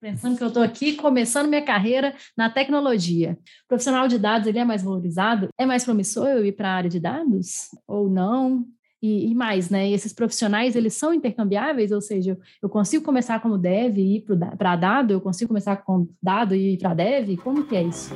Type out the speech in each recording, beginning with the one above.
pensando que eu estou aqui começando minha carreira na tecnologia. O profissional de dados ele é mais valorizado? É mais promissor eu ir para a área de dados ou não? E, e, mais, né? Esses profissionais eles são intercambiáveis, ou seja, eu consigo começar como dev e ir para dado, eu consigo começar com dado e ir para dev. Como que é isso?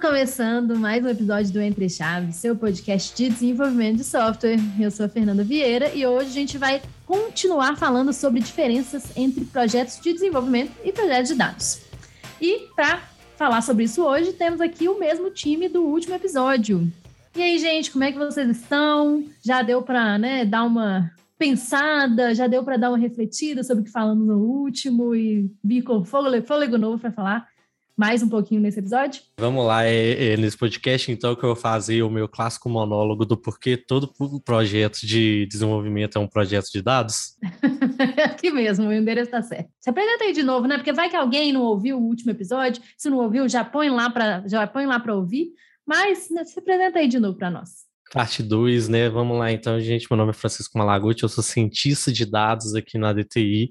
Começando mais um episódio do Entre Chaves, seu podcast de desenvolvimento de software. Eu sou a Fernanda Vieira e hoje a gente vai continuar falando sobre diferenças entre projetos de desenvolvimento e projetos de dados. E para falar sobre isso hoje, temos aqui o mesmo time do último episódio. E aí, gente, como é que vocês estão? Já deu para né, dar uma pensada? Já deu para dar uma refletida sobre o que falamos no último e vir com fôlego, fôlego novo para falar mais um pouquinho nesse episódio? Vamos lá, é, é, nesse podcast, então, que eu vou fazer o meu clássico monólogo do porquê todo projeto de desenvolvimento é um projeto de dados. Aqui mesmo, o endereço está certo. Se apresenta aí de novo, né? Porque vai que alguém não ouviu o último episódio, se não ouviu, já põe lá para já põe lá para ouvir, mas né, se apresenta aí de novo para nós. Parte 2, né? Vamos lá, então, gente. Meu nome é Francisco Malaguti, eu sou cientista de dados aqui na DTI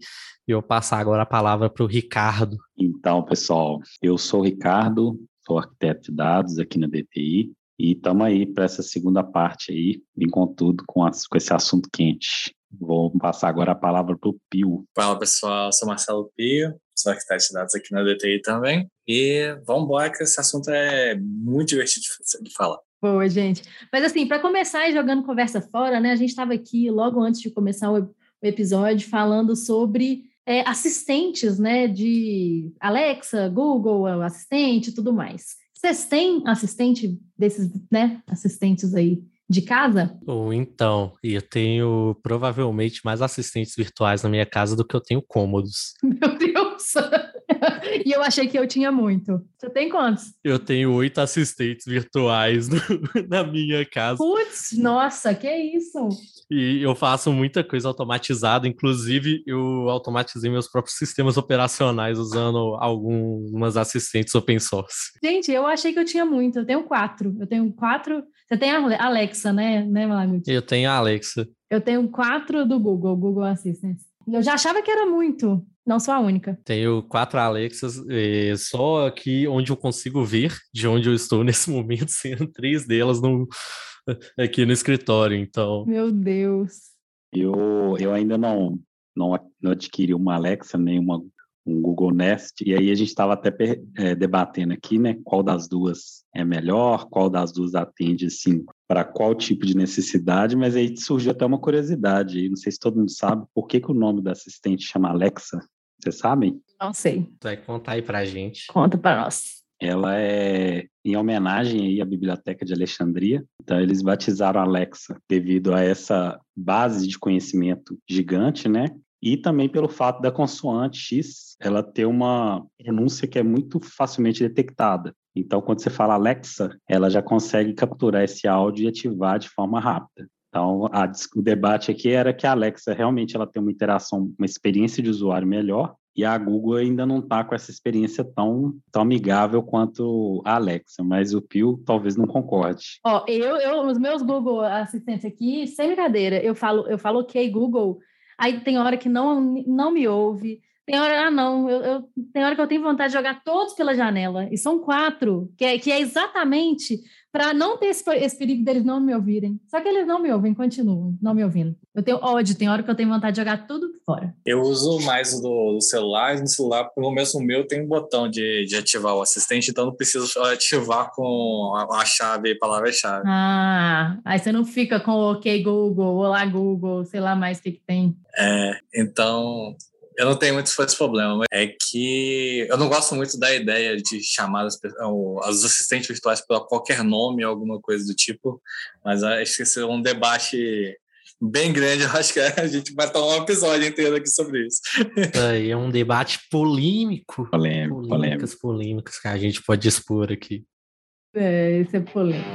e eu passar agora a palavra para o Ricardo. Então, pessoal, eu sou o Ricardo, sou arquiteto de dados aqui na DTI e estamos aí para essa segunda parte aí, vim com tudo com, as, com esse assunto quente. Vou passar agora a palavra para o Pio. Fala pessoal, sou Marcelo Pio, sou arquiteto de dados aqui na DTI também. E vamos embora que esse assunto é muito divertido de falar. Boa, gente. Mas assim, para começar e jogando conversa fora, né? A gente estava aqui logo antes de começar o episódio falando sobre é, assistentes, né, de Alexa, Google, assistente e tudo mais. Vocês têm assistente desses, né, assistentes aí de casa? Ou então, eu tenho provavelmente mais assistentes virtuais na minha casa do que eu tenho cômodos. Meu Deus! e eu achei que eu tinha muito. Você tem quantos? Eu tenho oito assistentes virtuais no, na minha casa. Putz, nossa, que isso? E eu faço muita coisa automatizada, inclusive eu automatizei meus próprios sistemas operacionais usando algumas assistentes open source. Gente, eu achei que eu tinha muito. Eu tenho quatro. Eu tenho quatro. Você tem a Alexa, né, né? Eu tenho a Alexa. Eu tenho quatro do Google, Google Assistant. Eu já achava que era muito. Não sou a única. Tenho quatro Alexas, é, só aqui onde eu consigo ver de onde eu estou nesse momento, sendo três delas no, aqui no escritório, então... Meu Deus. Eu, eu ainda não, não, não adquiri uma Alexa, nem uma, um Google Nest, e aí a gente estava até é, debatendo aqui, né, qual das duas é melhor, qual das duas atende, assim, para qual tipo de necessidade, mas aí surgiu até uma curiosidade, não sei se todo mundo sabe, por que, que o nome da assistente chama Alexa? Vocês sabem? Não sei. Vai contar aí pra gente. Conta para nós. Ela é em homenagem aí à Biblioteca de Alexandria. Então eles batizaram Alexa devido a essa base de conhecimento gigante, né? E também pelo fato da consoante X, ela ter uma pronúncia que é muito facilmente detectada. Então, quando você fala Alexa, ela já consegue capturar esse áudio e ativar de forma rápida. Então, a, o debate aqui era que a Alexa realmente ela tem uma interação, uma experiência de usuário melhor, e a Google ainda não está com essa experiência tão, tão amigável quanto a Alexa, mas o Pio talvez não concorde. Ó, eu, eu, os meus Google assistentes aqui, sem brincadeira, eu falo, eu falo ok, Google, aí tem hora que não, não me ouve, tem hora, ah, não, eu, eu, tem hora que eu tenho vontade de jogar todos pela janela, e são quatro, que é, que é exatamente para não ter esse, esse, perigo deles não me ouvirem. Só que eles não me ouvem, continuam não me ouvindo. Eu tenho ódio, tem hora que eu tenho vontade de jogar tudo fora. Eu uso mais o do, do celular, no celular, pelo menos o meu, tem um botão de, de ativar o assistente, então não preciso ativar com a, a chave, palavra-chave. Ah, aí você não fica com o OK Google, Olá Google, sei lá mais o que, que tem. É, então eu não tenho muito esse problema, mas é que eu não gosto muito da ideia de chamar as, as assistentes virtuais por qualquer nome ou alguma coisa do tipo, mas acho que esse é um debate bem grande, eu acho que a gente vai tomar um episódio inteiro aqui sobre isso. É, é um debate polêmico. Polêmico, polêmicas, polêmico. polêmicas que a gente pode expor aqui. É, isso é polêmico.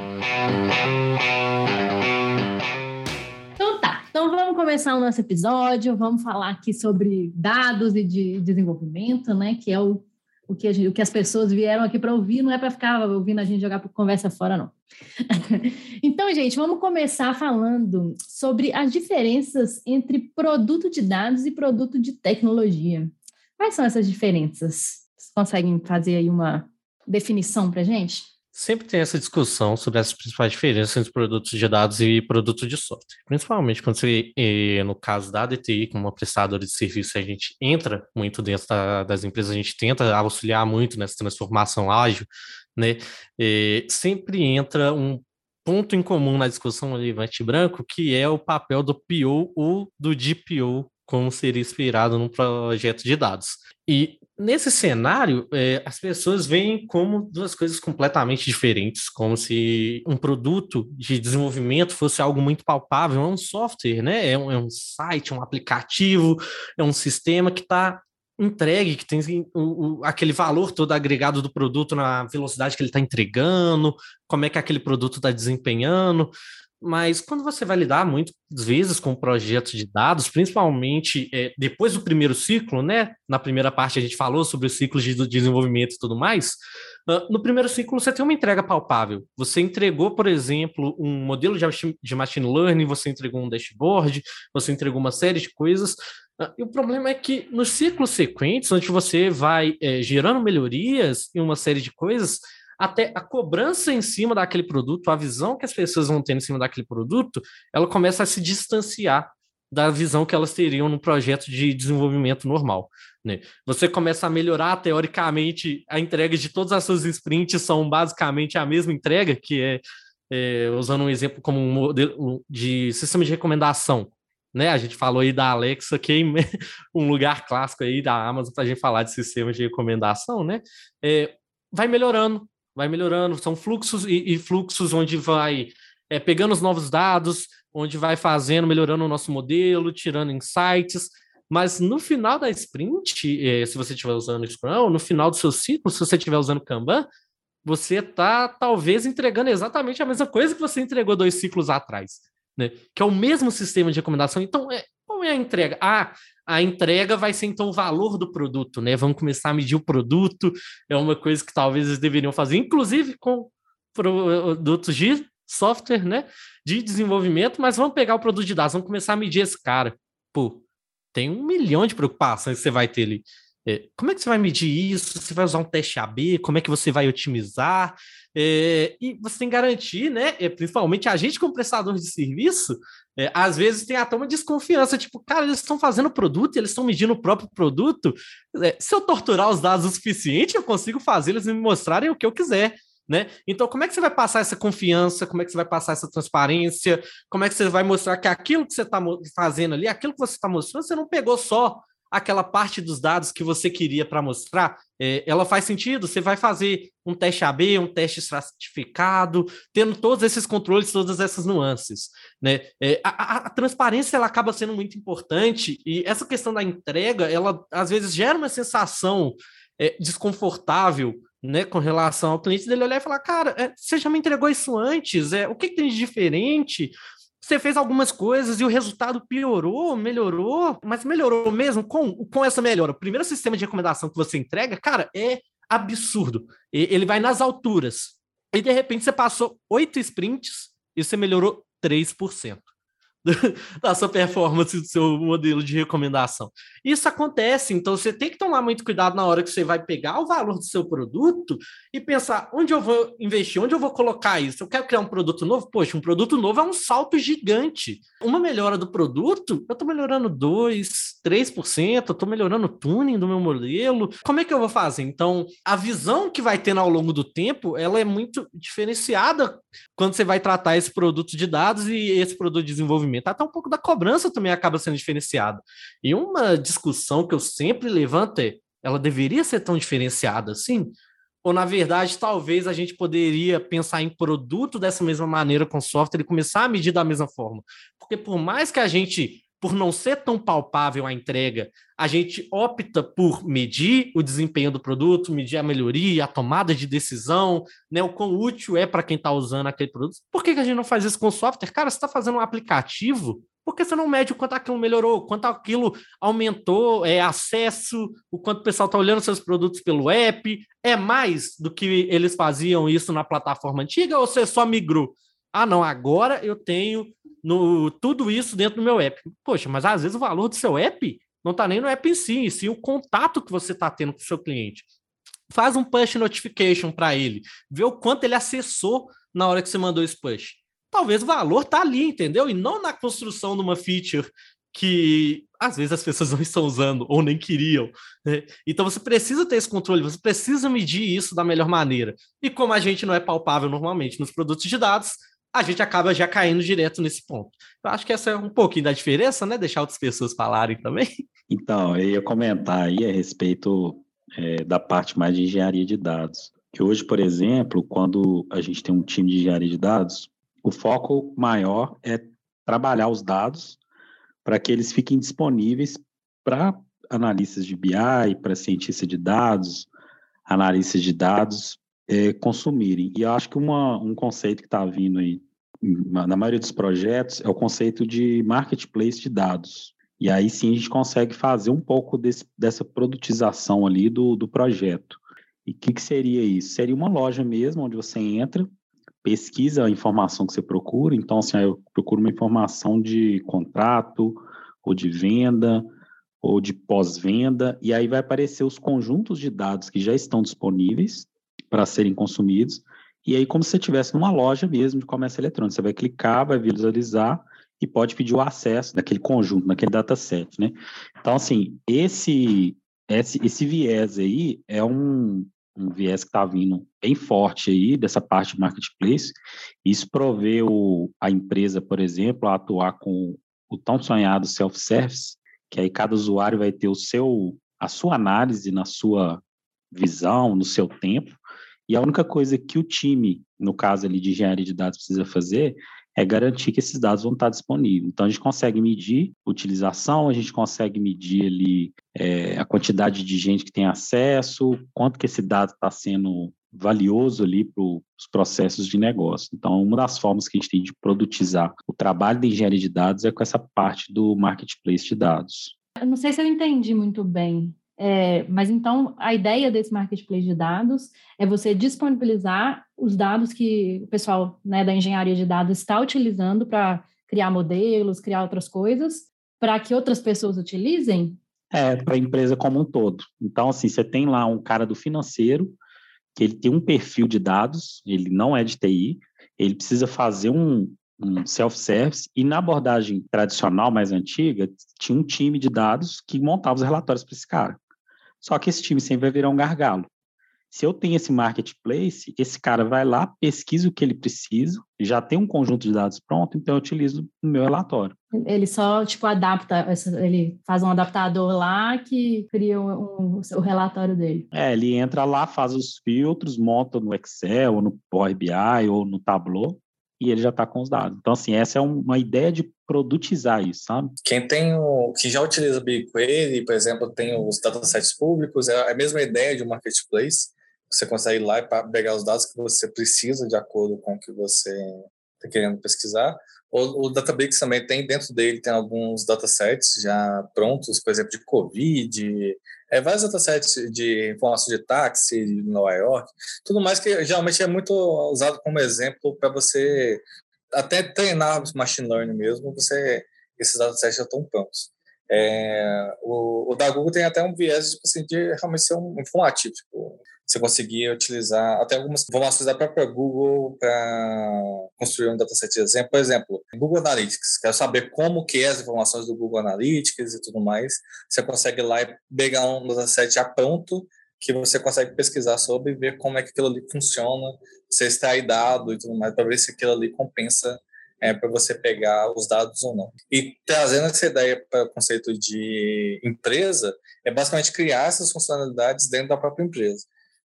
Começar o nosso episódio, vamos falar aqui sobre dados e de desenvolvimento, né? Que é o o que, gente, o que as pessoas vieram aqui para ouvir, não é para ficar ouvindo a gente jogar conversa fora, não. então, gente, vamos começar falando sobre as diferenças entre produto de dados e produto de tecnologia. Quais são essas diferenças? Vocês conseguem fazer aí uma definição para gente? Sempre tem essa discussão sobre as principais diferenças entre produtos de dados e produtos de software. Principalmente quando você, no caso da DTI, como uma prestadora de serviço, a gente entra muito dentro da, das empresas, a gente tenta auxiliar muito nessa transformação ágil, né? E sempre entra um ponto em comum na discussão Levante Branco, que é o papel do PO ou do DPO, como seria inspirado num projeto de dados. E nesse cenário, é, as pessoas veem como duas coisas completamente diferentes, como se um produto de desenvolvimento fosse algo muito palpável, é um software, né? É um, é um site, um aplicativo, é um sistema que está entregue, que tem o, o, aquele valor todo agregado do produto na velocidade que ele está entregando, como é que aquele produto está desempenhando mas quando você vai lidar muitas vezes com projetos de dados, principalmente é, depois do primeiro ciclo, né? Na primeira parte a gente falou sobre os ciclos de desenvolvimento e tudo mais. Uh, no primeiro ciclo você tem uma entrega palpável. Você entregou, por exemplo, um modelo de machine learning, você entregou um dashboard, você entregou uma série de coisas. Uh, e o problema é que nos ciclos sequentes, onde você vai é, gerando melhorias e uma série de coisas, até a cobrança em cima daquele produto, a visão que as pessoas vão ter em cima daquele produto, ela começa a se distanciar da visão que elas teriam no projeto de desenvolvimento normal. Né? Você começa a melhorar, teoricamente, a entrega de todas as suas sprints são basicamente a mesma entrega, que é, é usando um exemplo como um modelo de sistema de recomendação. Né? A gente falou aí da Alexa, que é um lugar clássico aí da Amazon para a gente falar de sistemas de recomendação, né? É, vai melhorando, vai melhorando, são fluxos e, e fluxos onde vai é, pegando os novos dados, onde vai fazendo, melhorando o nosso modelo, tirando insights, mas no final da sprint, é, se você estiver usando Scrum, no final do seu ciclo, se você estiver usando Kanban, você está talvez entregando exatamente a mesma coisa que você entregou dois ciclos atrás, né? Que é o mesmo sistema de recomendação. Então, é, qual é a entrega? Ah, a entrega vai ser então o valor do produto, né? Vamos começar a medir o produto, é uma coisa que talvez eles deveriam fazer, inclusive com produtos de software, né? De desenvolvimento, mas vamos pegar o produto de dados, vamos começar a medir esse cara. Pô, tem um milhão de preocupações que você vai ter ali. É, como é que você vai medir isso? Você vai usar um teste AB? Como é que você vai otimizar? É, e você tem que garantir, né? É, principalmente a gente, como prestador de serviço, é, às vezes tem até uma desconfiança, tipo, cara, eles estão fazendo produto, eles estão medindo o próprio produto. É, se eu torturar os dados o suficiente, eu consigo fazer eles me mostrarem o que eu quiser. Né? Então, como é que você vai passar essa confiança? Como é que você vai passar essa transparência? Como é que você vai mostrar que aquilo que você está fazendo ali, aquilo que você está mostrando, você não pegou só aquela parte dos dados que você queria para mostrar, é, ela faz sentido. Você vai fazer um teste AB, um teste estratificado, tendo todos esses controles, todas essas nuances. Né? É, a, a, transparência ela acaba sendo muito importante e essa questão da entrega, ela às vezes gera uma sensação é, desconfortável né, com relação ao cliente dele olhar e falar, cara, é, você já me entregou isso antes, é, o que, que tem de diferente? Você fez algumas coisas e o resultado piorou, melhorou, mas melhorou mesmo com, com essa melhora. O primeiro sistema de recomendação que você entrega, cara, é absurdo. Ele vai nas alturas. E de repente você passou oito sprints e você melhorou 3%. da sua performance do seu modelo de recomendação. Isso acontece, então você tem que tomar muito cuidado na hora que você vai pegar o valor do seu produto e pensar onde eu vou investir, onde eu vou colocar isso. Eu quero criar um produto novo? Poxa, um produto novo é um salto gigante. Uma melhora do produto, eu estou melhorando 2, 3%, eu estou melhorando o tuning do meu modelo. Como é que eu vou fazer? Então, a visão que vai tendo ao longo do tempo, ela é muito diferenciada quando você vai tratar esse produto de dados e esse produto de desenvolvimento desenvolvimento, até um pouco da cobrança também acaba sendo diferenciada. E uma discussão que eu sempre levanto é: ela deveria ser tão diferenciada assim? Ou, na verdade, talvez a gente poderia pensar em produto dessa mesma maneira com software e começar a medir da mesma forma. Porque por mais que a gente, por não ser tão palpável a entrega, a gente opta por medir o desempenho do produto, medir a melhoria, a tomada de decisão, né, o quão útil é para quem está usando aquele produto. Por que, que a gente não faz isso com software? Cara, você está fazendo um aplicativo Por que você não mede o quanto aquilo melhorou, quanto aquilo aumentou é, acesso, o quanto o pessoal está olhando seus produtos pelo app? É mais do que eles faziam isso na plataforma antiga ou você só migrou? Ah, não, agora eu tenho no, tudo isso dentro do meu app. Poxa, mas às vezes o valor do seu app não está nem no app em si, e sim o contato que você está tendo com o seu cliente. Faz um push notification para ele, vê o quanto ele acessou na hora que você mandou esse push. Talvez o valor tá ali, entendeu? E não na construção de uma feature que às vezes as pessoas não estão usando ou nem queriam. Né? Então você precisa ter esse controle, você precisa medir isso da melhor maneira. E como a gente não é palpável normalmente nos produtos de dados, a gente acaba já caindo direto nesse ponto. Eu acho que essa é um pouquinho da diferença, né? Deixar outras pessoas falarem também. Então, eu ia comentar aí a respeito é, da parte mais de engenharia de dados. Que hoje, por exemplo, quando a gente tem um time de engenharia de dados, o foco maior é trabalhar os dados para que eles fiquem disponíveis para analistas de BI, para cientistas de dados, analistas de dados é, consumirem. E acho que uma, um conceito que está vindo aí na maioria dos projetos é o conceito de marketplace de dados. E aí sim a gente consegue fazer um pouco desse, dessa produtização ali do, do projeto. E o que, que seria isso? Seria uma loja mesmo, onde você entra, pesquisa a informação que você procura. Então, assim, eu procuro uma informação de contrato, ou de venda, ou de pós-venda, e aí vai aparecer os conjuntos de dados que já estão disponíveis para serem consumidos. E aí, como se você estivesse numa loja mesmo de comércio eletrônico, você vai clicar, vai visualizar e pode pedir o acesso daquele conjunto, daquele dataset, né? Então, assim, esse, esse, esse viés aí é um, um viés que está vindo bem forte aí dessa parte de marketplace. Isso provê o, a empresa, por exemplo, a atuar com o tão sonhado self-service, que aí cada usuário vai ter o seu, a sua análise na sua visão, no seu tempo, e a única coisa que o time, no caso ali de engenharia de dados, precisa fazer é garantir que esses dados vão estar disponíveis. Então, a gente consegue medir utilização, a gente consegue medir ali é, a quantidade de gente que tem acesso, quanto que esse dado está sendo valioso ali para os processos de negócio. Então, uma das formas que a gente tem de produtizar o trabalho de engenharia de dados é com essa parte do marketplace de dados. Eu não sei se eu entendi muito bem é, mas então a ideia desse marketplace de dados é você disponibilizar os dados que o pessoal né, da engenharia de dados está utilizando para criar modelos, criar outras coisas, para que outras pessoas utilizem? É, para a empresa como um todo. Então, assim, você tem lá um cara do financeiro, que ele tem um perfil de dados, ele não é de TI, ele precisa fazer um, um self-service, e na abordagem tradicional mais antiga, tinha um time de dados que montava os relatórios para esse cara. Só que esse time sempre vai virar um gargalo. Se eu tenho esse marketplace, esse cara vai lá, pesquisa o que ele precisa, já tem um conjunto de dados pronto, então eu utilizo no meu relatório. Ele só, tipo, adapta, ele faz um adaptador lá que cria um, um, o relatório dele. É, ele entra lá, faz os filtros, monta no Excel, ou no Power BI, ou no Tableau, e ele já está com os dados. Então, assim, essa é uma ideia de produtizar isso, sabe? Quem tem o, que já utiliza BigQuery, por exemplo, tem os datasets públicos, é a mesma ideia de um marketplace. Você consegue ir lá e pegar os dados que você precisa de acordo com o que você está querendo pesquisar. O, o Databricks também tem dentro dele tem alguns datasets já prontos, por exemplo, de COVID, é, vários datasets de informação de táxi de Nova York, tudo mais que geralmente é muito usado como exemplo para você até treinar machine learning mesmo, você esses datasets já estão prontos. É, o, o, da Google tem até um viés tipo assim, de realmente ser um informativo, tipo, você conseguir utilizar até algumas informações da própria Google para construir um dataset de exemplo. Por exemplo, Google Analytics. Quero saber como que é as informações do Google Analytics e tudo mais. Você consegue lá pegar um dataset já pronto que você consegue pesquisar sobre e ver como é que aquilo ali funciona, você extrai dado e tudo mais, para ver se aquilo ali compensa é, para você pegar os dados ou não. E trazendo essa ideia para o conceito de empresa, é basicamente criar essas funcionalidades dentro da própria empresa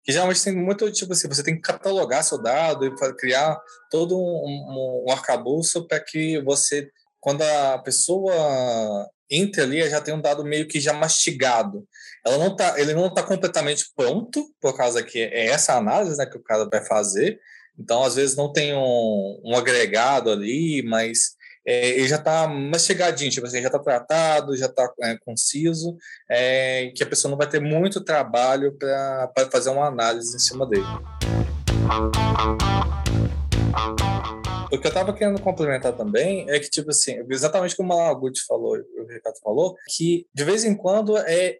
que geralmente tem muito, tipo assim, você tem que catalogar seu dado e criar todo um, um, arcabouço para que você, quando a pessoa entra ali, já tem um dado meio que já mastigado. Ela não tá, ele não está completamente pronto, por causa que é essa análise né, que o cara vai fazer. Então, às vezes, não tem um, um agregado ali, mas é, ele já está mastigadinho, tipo assim, já está tratado, já está é, conciso, é, que a pessoa não vai ter muito trabalho para fazer uma análise em cima dele. O que eu estava querendo complementar também é que, tipo assim, exatamente como o Malaguti falou, o Ricardo falou, que de vez em quando é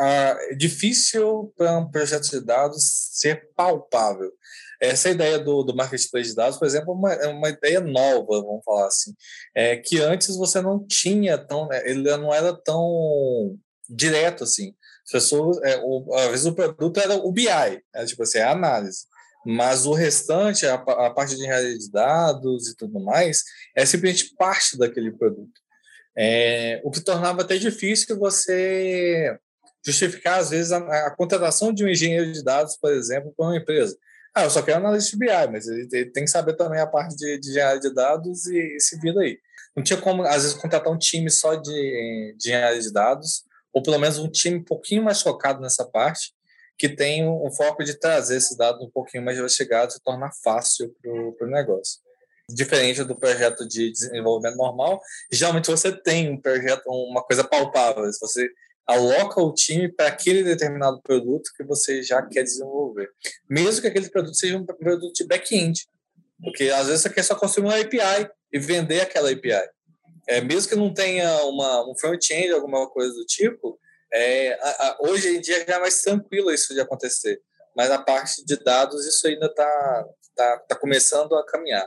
é difícil para um projeto de dados ser palpável. Essa ideia do, do marketplace de dados, por exemplo, é uma, é uma ideia nova, vamos falar assim, é que antes você não tinha tão, né, ele não era tão direto assim. As pessoas, é, o, às vezes o produto era o BI, era tipo assim, a análise. Mas o restante, a, a parte de engenharia de dados e tudo mais, é simplesmente parte daquele produto. É, o que tornava até difícil você justificar, às vezes, a, a, contratação de um engenheiro de dados, por exemplo, para uma empresa. Ah, eu só quero analista de BI, mas ele, tem que saber também a parte de, de engenharia de dados e, e se vira aí. Não tinha como, às vezes, contratar um time só de, de engenharia de dados, ou pelo menos um time um pouquinho mais focado nessa parte, que tem um foco de trazer esses dados um pouquinho mais investigados e tornar fácil para o negócio diferente do projeto de desenvolvimento normal, geralmente você tem um projeto, uma coisa palpável. Se você aloca o time para aquele determinado produto que você já quer desenvolver. Mesmo que aquele produto seja um produto de back-end. Porque às vezes você quer só construir uma API e vender aquela API. É, mesmo que não tenha uma, um front-end, alguma coisa do tipo, é, a, a, hoje em dia já é mais tranquilo isso de acontecer. Mas a parte de dados, isso ainda está tá, tá começando a caminhar.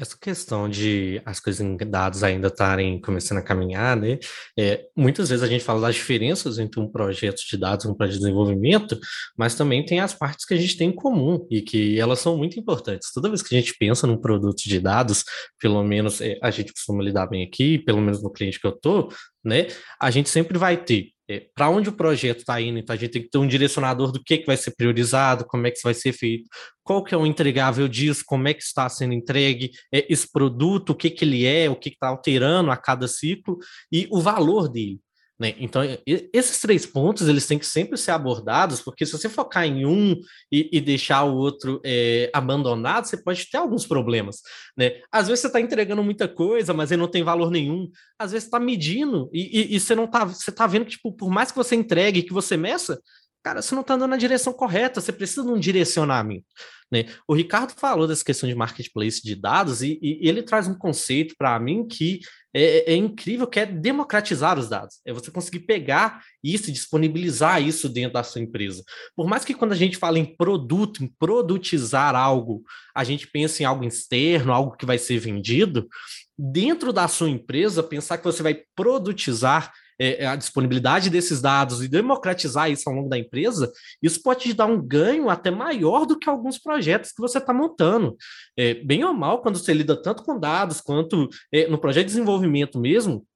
Essa questão de as coisas em dados ainda estarem começando a caminhar, né? É, muitas vezes a gente fala das diferenças entre um projeto de dados e um projeto de desenvolvimento, mas também tem as partes que a gente tem em comum e que elas são muito importantes. Toda vez que a gente pensa num produto de dados, pelo menos é, a gente costuma lidar bem aqui, pelo menos no cliente que eu tô, né? A gente sempre vai ter é, para onde o projeto está indo, então a gente tem que ter um direcionador do que, que vai ser priorizado, como é que isso vai ser feito, qual que é o entregável disso, como é que está sendo entregue é, esse produto, o que, que ele é, o que está alterando a cada ciclo e o valor dele. Né? Então, esses três pontos eles têm que sempre ser abordados, porque se você focar em um e, e deixar o outro é, abandonado, você pode ter alguns problemas. Né? Às vezes você está entregando muita coisa, mas ele não tem valor nenhum. Às vezes está medindo e, e, e, você não está, você está vendo que, tipo, por mais que você entregue, que você meça, cara, você não está andando na direção correta, você precisa de um direcionamento. Né? O Ricardo falou dessa questão de marketplace de dados e, e ele traz um conceito para mim que é, é, incrível, que é democratizar os dados. É você conseguir pegar isso e disponibilizar isso dentro da sua empresa. Por mais que quando a gente fala em produto, em produtizar algo, a gente pensa em algo externo, algo que vai ser vendido, dentro da sua empresa, pensar que você vai produtizar é, é, a disponibilidade desses dados e democratizar isso ao longo da empresa, isso pode te dar um ganho até maior do que alguns projetos que você está montando. É, bem ou mal, quando você lida tanto com dados quanto é, no projeto de desenvolvimento mesmo,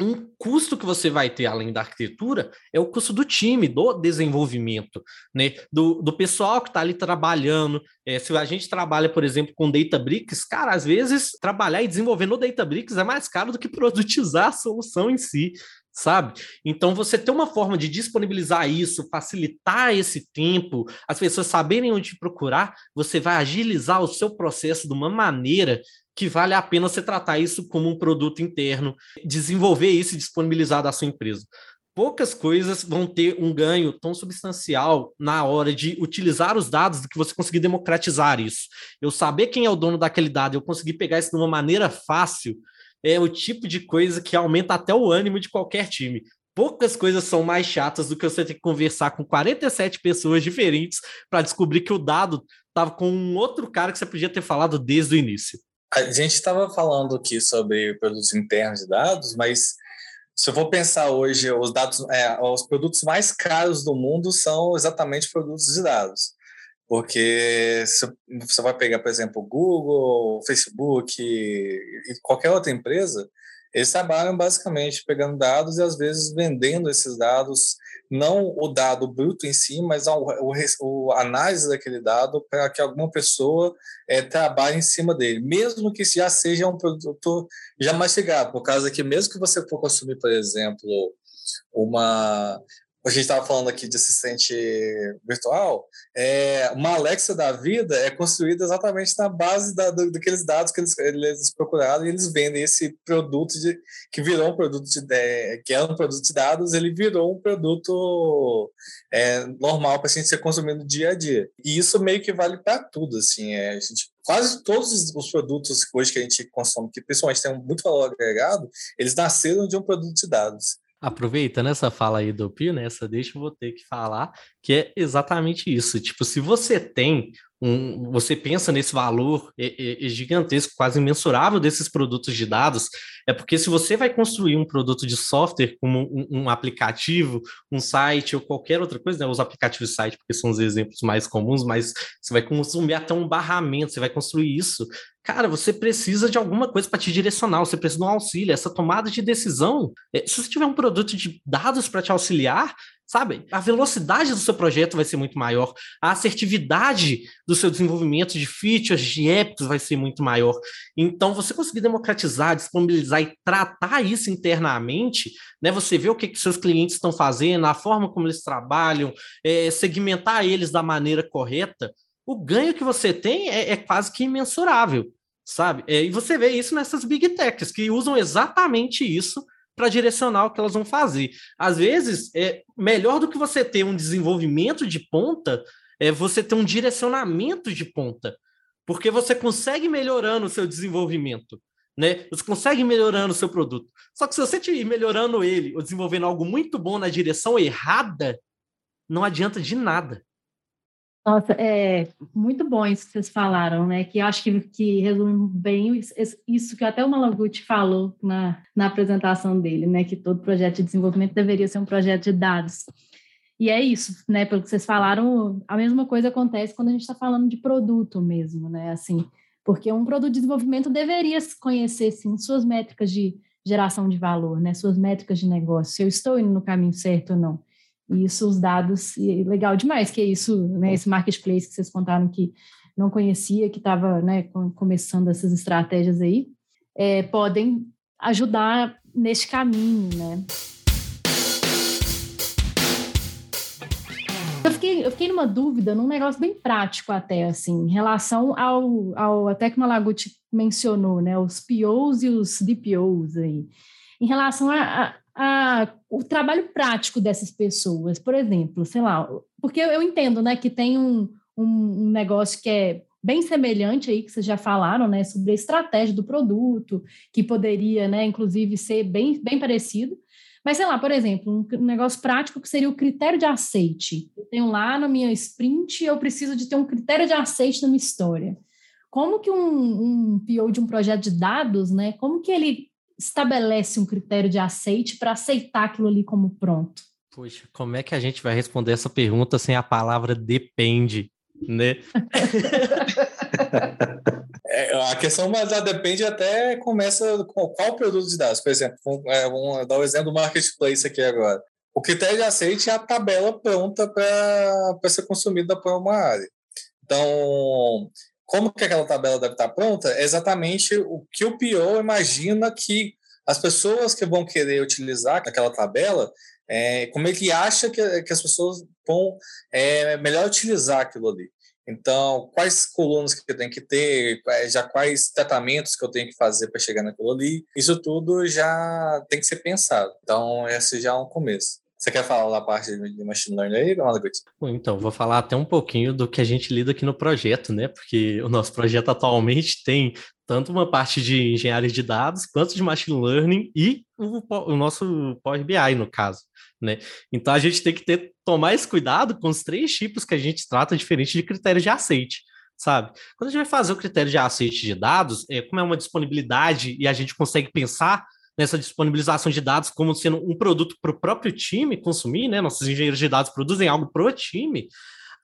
um custo que você vai ter além da arquitetura é o custo do time, do desenvolvimento, né? Do, do pessoal que está ali trabalhando. É, se a gente trabalha, por exemplo, com Databricks, cara, às vezes trabalhar e desenvolver no Databricks é mais caro do que produtizar a solução em si sabe? Então, você ter uma forma de disponibilizar isso, facilitar esse tempo, as pessoas saberem onde procurar, você vai agilizar o seu processo de uma maneira que vale a pena você tratar isso como um produto interno, desenvolver isso e disponibilizar da sua empresa. Poucas coisas vão ter um ganho tão substancial na hora de utilizar os dados do que você conseguir democratizar isso. Eu saber quem é o dono daquele dado, eu conseguir pegar isso de uma maneira fácil, é o tipo de coisa que aumenta até o ânimo de qualquer time. Poucas coisas são mais chatas do que você ter que conversar com 47 pessoas diferentes para descobrir que o dado estava com um outro cara que você podia ter falado desde o início. A gente estava falando aqui sobre produtos internos de dados, mas se eu for pensar hoje, os dados, é, os produtos mais caros do mundo são exatamente produtos de dados. Porque você vai pegar, por exemplo, o Google, o Facebook e qualquer outra empresa, eles trabalham basicamente pegando dados e às vezes vendendo esses dados, não o dado bruto em si, mas o, o, a análise daquele dado para que alguma pessoa é, trabalhe em cima dele, mesmo que já seja um produto já mastigado, por causa que mesmo que você for consumir, por exemplo, uma a gente estava falando aqui de assistente virtual, é, uma Alexa da vida é construída exatamente na base da, do, daqueles dados que eles, eles procuraram e eles vendem esse produto de, que virou um produto de que era um produto de dados, ele virou um produto é, normal para a gente ser consumido dia a dia. E isso meio que vale para tudo, assim, é, a gente quase todos os produtos hoje que a gente consome, que principalmente tem muito valor agregado, eles nasceram de um produto de dados. Aproveitando essa fala aí do Pio, né? Deixa eu vou ter que falar, que é exatamente isso. Tipo, se você tem um, você pensa nesse valor é, é, gigantesco, quase imensurável desses produtos de dados, é porque se você vai construir um produto de software, como um, um aplicativo, um site ou qualquer outra coisa, né, os aplicativos de site, porque são os exemplos mais comuns, mas você vai consumir até um barramento, você vai construir isso. Cara, você precisa de alguma coisa para te direcionar, você precisa de um auxílio. Essa tomada de decisão, é, se você tiver um produto de dados para te auxiliar, sabe? A velocidade do seu projeto vai ser muito maior, a assertividade do seu desenvolvimento de features, de apps vai ser muito maior. Então, você conseguir democratizar, disponibilizar e tratar isso internamente, né? Você vê o que, que seus clientes estão fazendo, a forma como eles trabalham, é, segmentar eles da maneira correta, o ganho que você tem é, é quase que imensurável, sabe? É, e você vê isso nessas big techs que usam exatamente isso para direcionar o que elas vão fazer. Às vezes, é melhor do que você ter um desenvolvimento de ponta, é você ter um direcionamento de ponta, porque você consegue melhorando o seu desenvolvimento. Né? Você consegue melhorando o seu produto. Só que se você estiver melhorando ele ou desenvolvendo algo muito bom na direção errada, não adianta de nada. Nossa, é muito bom isso que vocês falaram, né? Que eu acho que, que resume bem isso que até o Malaguti falou na, na apresentação dele, né? Que todo projeto de desenvolvimento deveria ser um projeto de dados. E é isso, né? Pelo que vocês falaram, a mesma coisa acontece quando a gente está falando de produto mesmo, né? Assim, porque um produto de desenvolvimento deveria conhecer, sim, suas métricas de geração de valor, né? Suas métricas de negócio, se eu estou indo no caminho certo ou não. E isso, os dados, e legal demais, que é isso, né, esse marketplace que vocês contaram que não conhecia, que estava né, começando essas estratégias aí, é, podem ajudar neste caminho, né? Eu fiquei, eu fiquei numa dúvida, num negócio bem prático até, assim, em relação ao, ao até que o Malaguti mencionou, né, os POs e os DPOs aí, em relação a, a a, o trabalho prático dessas pessoas, por exemplo, sei lá, porque eu, eu entendo, né, que tem um, um, negócio que é bem semelhante aí que vocês já falaram, né, sobre a estratégia do produto, que poderia, né, inclusive ser bem, bem parecido. Mas sei lá, por exemplo, um negócio prático que seria o critério de aceite. Eu tenho lá na minha sprint, eu preciso de ter um critério de aceite na minha história. Como que um, um PO de um projeto de dados, né, como que ele estabelece um critério de aceite para aceitar aquilo ali como pronto? Poxa, como é que a gente vai responder essa pergunta sem a palavra depende, né? é, a questão mas ela depende até começa com qual produto de dados. Por exemplo, vamos, é, vamos dar o um exemplo do marketplace aqui agora. O critério de aceite é a tabela pronta para ser consumida por uma área. Então, como que aquela tabela deve estar pronta é exatamente o que o PO imagina que as pessoas que vão querer utilizar aquela tabela, é, como ele acha que, que as pessoas vão é, melhor utilizar aquilo ali. Então, quais colunas que eu tenho que ter, já quais tratamentos que eu tenho que fazer para chegar naquilo ali, isso tudo já tem que ser pensado. Então, esse já é um começo. Você quer falar da parte de machine learning aí, Margaret? Então, vou falar até um pouquinho do que a gente lida aqui no projeto, né? Porque o nosso projeto atualmente tem tanto uma parte de engenharia de dados, quanto de machine learning e o, o nosso Power BI, no caso. Né? Então a gente tem que ter, tomar esse cuidado com os três tipos que a gente trata diferente de critérios de aceite sabe? Quando a gente vai fazer o critério de aceite de dados, é, como é uma disponibilidade e a gente consegue pensar nessa disponibilização de dados como sendo um produto para o próprio time consumir, né? Nossos engenheiros de dados produzem algo para o time,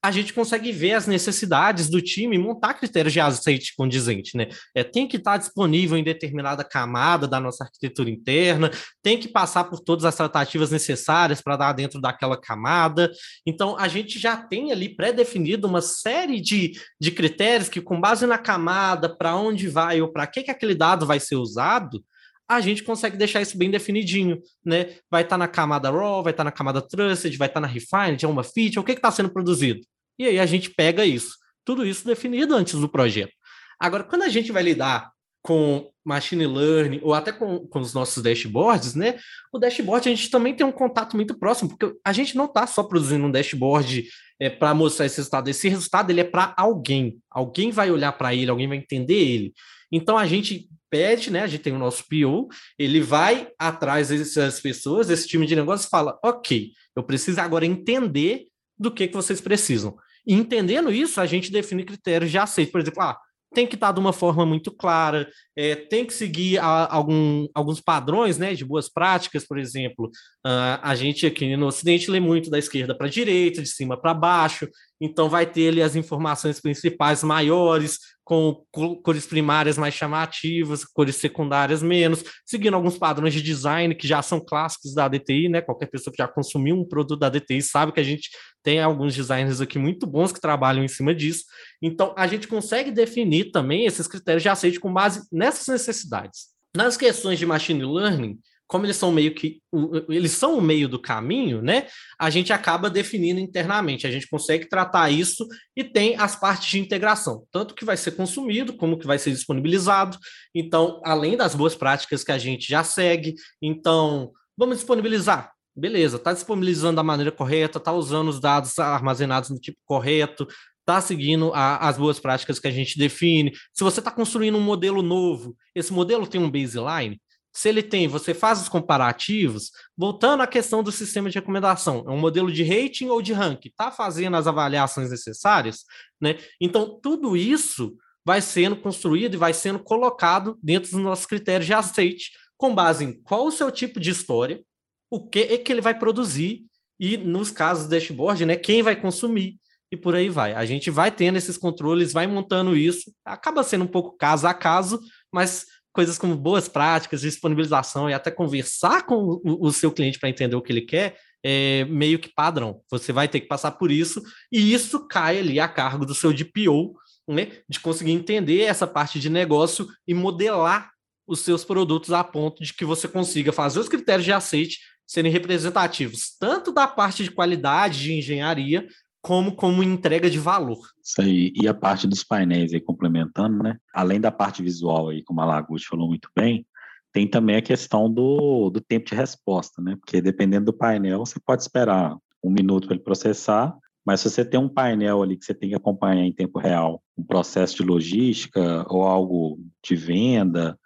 a gente consegue ver as necessidades do time montar critérios de aceite condizente, né? É, tem que estar disponível em determinada camada da nossa arquitetura interna, tem que passar por todas as tratativas necessárias para dar dentro daquela camada. Então, a gente já tem ali pré-definido uma série de, de critérios que, com base na camada, para onde vai ou para que, que aquele dado vai ser usado, a gente consegue deixar isso bem definidinho, né? Vai estar tá na camada RAW, vai estar tá na camada Trusted, vai estar tá na Refined, é uma feature, o que está sendo produzido? E aí a gente pega isso. Tudo isso definido antes do projeto. Agora, quando a gente vai lidar com machine learning ou até com, com os nossos dashboards, né? O dashboard a gente também tem um contato muito próximo, porque a gente não está só produzindo um dashboard é, para mostrar esse resultado. Esse resultado ele é para alguém. Alguém vai olhar para ele, alguém vai entender ele. Então a gente pede, né? A gente tem o nosso PO, ele vai atrás dessas pessoas, esse time de negócio fala: ok, eu preciso agora entender do que, que vocês precisam. E entendendo isso, a gente define critérios de aceito. Por exemplo, ah, tem que estar de uma forma muito clara, é, tem que seguir a, algum, alguns padrões né, de boas práticas, por exemplo. Uh, a gente aqui no Ocidente lê muito da esquerda para a direita, de cima para baixo, então vai ter ali as informações principais maiores, com cores primárias mais chamativas, cores secundárias menos, seguindo alguns padrões de design que já são clássicos da DTI, né? Qualquer pessoa que já consumiu um produto da DTI sabe que a gente tem alguns designers aqui muito bons que trabalham em cima disso. Então, a gente consegue definir também esses critérios de aceite com base nessas necessidades. Nas questões de machine learning, como eles são meio que eles são o meio do caminho, né? A gente acaba definindo internamente, a gente consegue tratar isso e tem as partes de integração, tanto que vai ser consumido como que vai ser disponibilizado. Então, além das boas práticas que a gente já segue, então vamos disponibilizar. Beleza, está disponibilizando da maneira correta, está usando os dados armazenados no tipo correto, está seguindo a, as boas práticas que a gente define. Se você está construindo um modelo novo, esse modelo tem um baseline, se ele tem, você faz os comparativos, voltando à questão do sistema de recomendação, é um modelo de rating ou de ranking, está fazendo as avaliações necessárias, né? Então, tudo isso vai sendo construído e vai sendo colocado dentro dos nossos critérios de aceite, com base em qual o seu tipo de história, o que é que ele vai produzir e, nos casos do dashboard, né, quem vai consumir e por aí vai. A gente vai tendo esses controles, vai montando isso, acaba sendo um pouco caso a caso, mas coisas como boas práticas, disponibilização e até conversar com o, seu cliente para entender o que ele quer, é meio que padrão. Você vai ter que passar por isso, e isso cai ali a cargo do seu DPO, né, de conseguir entender essa parte de negócio e modelar os seus produtos a ponto de que você consiga fazer os critérios de aceite serem representativos, tanto da parte de qualidade de engenharia, como como entrega de valor. Isso aí. E a parte dos painéis aí complementando, né? Além da parte visual aí, como a Lagucci falou muito bem, tem também a questão do, do tempo de resposta, né? Porque dependendo do painel, você pode esperar um minuto para ele processar, mas se você tem um painel ali que você tem que acompanhar em tempo real, um processo de logística ou algo de venda,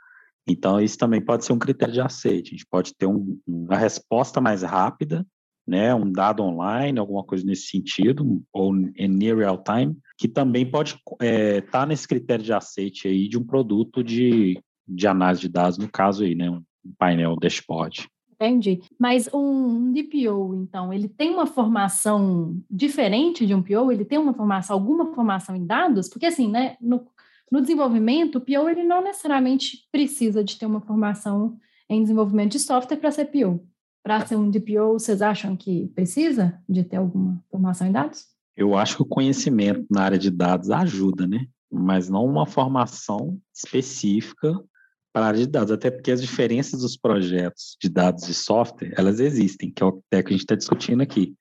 então isso também pode ser um critério de aceite. A gente pode ter um, uma resposta mais rápida né, um dado online, alguma coisa nesse sentido, ou near real time, que também pode estar é, tá nesse critério de aceite aí de um produto de, de análise de dados, no caso aí, né, um painel dashboard. Entendi. Mas um DPO, então, ele tem uma formação diferente de um PO? Ele tem uma formação, alguma formação em dados? Porque assim, né, no, no desenvolvimento, o PO ele não necessariamente precisa de ter uma formação em desenvolvimento de software para ser PO para ser um DPO, vocês acham que precisa de ter alguma formação em dados? Eu acho que o conhecimento na área de dados ajuda, né? Mas não uma formação específica para a área de dados, até porque as diferenças dos projetos de dados e software, elas existem, que é o que a gente está discutindo aqui.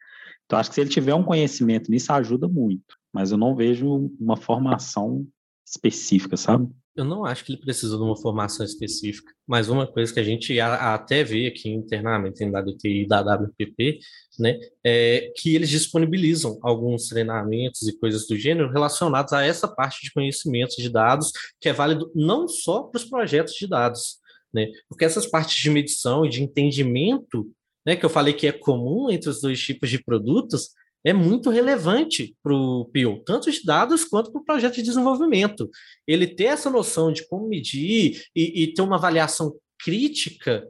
Então, acho que se ele tiver um conhecimento nisso, ajuda muito, mas eu não vejo uma formação específica, sabe? Eu não acho que ele precisa de uma formação específica, mas uma coisa que a gente até vê aqui internamente em WT e da WPP, né, é que eles disponibilizam alguns treinamentos e coisas do gênero relacionados a essa parte de conhecimento de dados, que é válido não só para os projetos de dados, né, porque essas partes de medição e de entendimento, né, que eu falei que é comum entre os dois tipos de produtos, é muito relevante para o PO, tanto de dados quanto para o projeto de desenvolvimento. Ele ter essa noção de como medir e, e ter uma avaliação crítica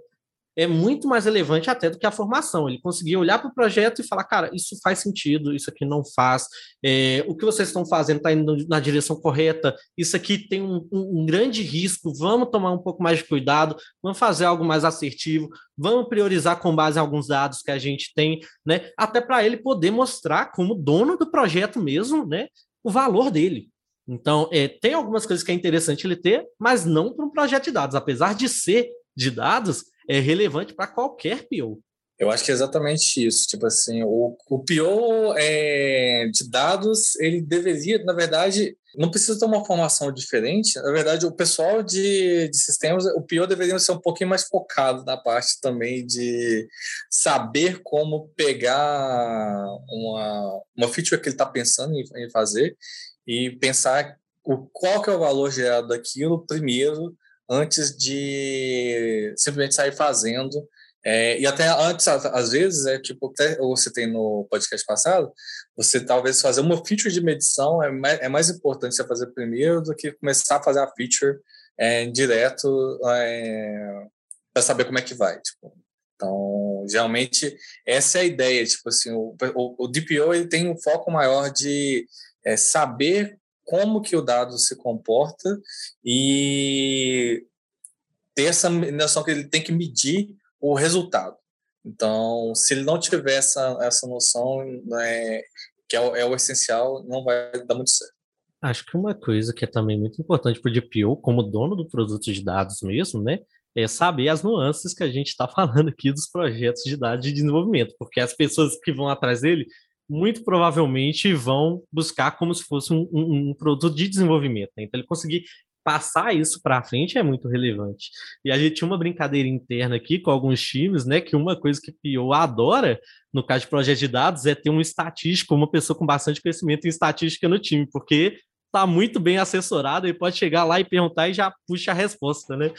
é muito mais relevante até do que a formação. Ele conseguia olhar para o projeto e falar, cara, isso faz sentido, isso aqui não faz, é, o que vocês estão fazendo está indo na direção correta, isso aqui tem um, um, grande risco, vamos tomar um pouco mais de cuidado, vamos fazer algo mais assertivo, vamos priorizar com base em alguns dados que a gente tem, né? Até para ele poder mostrar como dono do projeto mesmo, né? O valor dele. Então, é, tem algumas coisas que é interessante ele ter, mas não para um projeto de dados, apesar de ser de dados é relevante para qualquer PO. Eu acho que é exatamente isso. Tipo assim, o, o PO é, de dados, ele deveria, na verdade, não precisa ter uma formação diferente. Na verdade, o pessoal de, de sistemas, o PO deveria ser um pouquinho mais focado na parte também de saber como pegar uma, uma feature que ele está pensando em, em fazer e pensar o, qual que é o valor gerado daquilo primeiro, antes de simplesmente sair fazendo é, e até antes, às vezes, é tipo, até você tem no podcast passado, você talvez fazer uma feature de medição é mais, é mais importante você fazer primeiro do que começar a fazer a feature é, direto é, para saber como é que vai. Tipo. Então, geralmente, essa é a ideia. Tipo assim, o, o, o DPO ele tem um foco maior de é, saber como que o dado se comporta e ter essa noção que ele tem que medir o resultado. Então, se ele não tiver essa, essa noção, né, que é o, é o essencial, não vai dar muito certo. Acho que uma coisa que é também muito importante para o DPO, como dono do produto de dados mesmo, né, é saber as nuances que a gente está falando aqui dos projetos de dados de desenvolvimento, porque as pessoas que vão atrás dele muito provavelmente vão buscar como se fosse um, um, um produto de desenvolvimento. Né? Então, ele conseguir passar isso para frente é muito relevante. E a gente tinha uma brincadeira interna aqui com alguns times, né? Que uma coisa que o PO adora, no caso de projeto de dados, é ter um estatístico, uma pessoa com bastante conhecimento em estatística no time, porque está muito bem assessorado e pode chegar lá e perguntar e já puxa a resposta, né?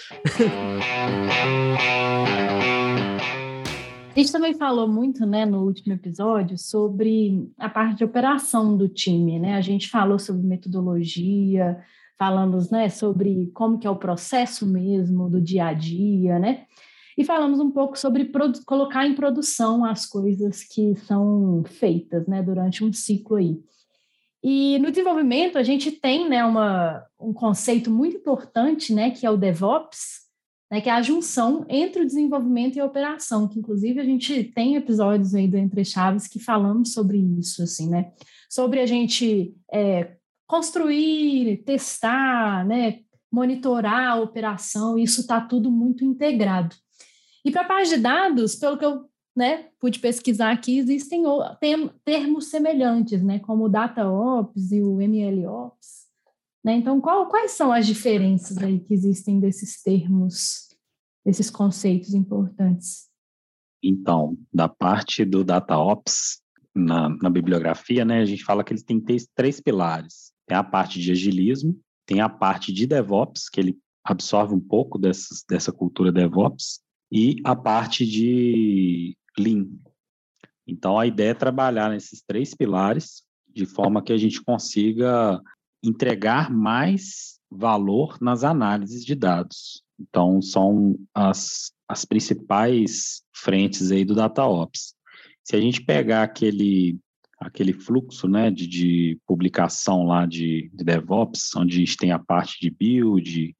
A gente também falou muito, né, no último episódio, sobre a parte de operação do time, né? A gente falou sobre metodologia, falamos né, sobre como que é o processo mesmo do dia a dia, né? E falamos um pouco sobre colocar em produção as coisas que são feitas né, durante um ciclo aí. E no desenvolvimento a gente tem né, uma, um conceito muito importante, né, que é o DevOps, né, que é a junção entre o desenvolvimento e a operação, que inclusive a gente tem episódios aí do Entre Chaves que falamos sobre isso, assim, né? Sobre a gente é, construir, testar, né, monitorar a operação, isso está tudo muito integrado. E para a parte de dados, pelo que eu né, pude pesquisar aqui, existem termos semelhantes, né, como o DataOps e o MLOps. Né? Então, qual, quais são as diferenças aí que existem desses termos, desses conceitos importantes? Então, da parte do DataOps, na, na bibliografia, né, a gente fala que eles têm três pilares. Tem a parte de agilismo, tem a parte de DevOps, que ele absorve um pouco dessas, dessa cultura DevOps, e a parte de Lean. Então, a ideia é trabalhar nesses três pilares, de forma que a gente consiga entregar mais valor nas análises de dados. Então, são as, as principais frentes aí do DataOps. Se a gente pegar aquele aquele fluxo né, de, de publicação lá de, de, DevOps, onde a gente tem a parte de build,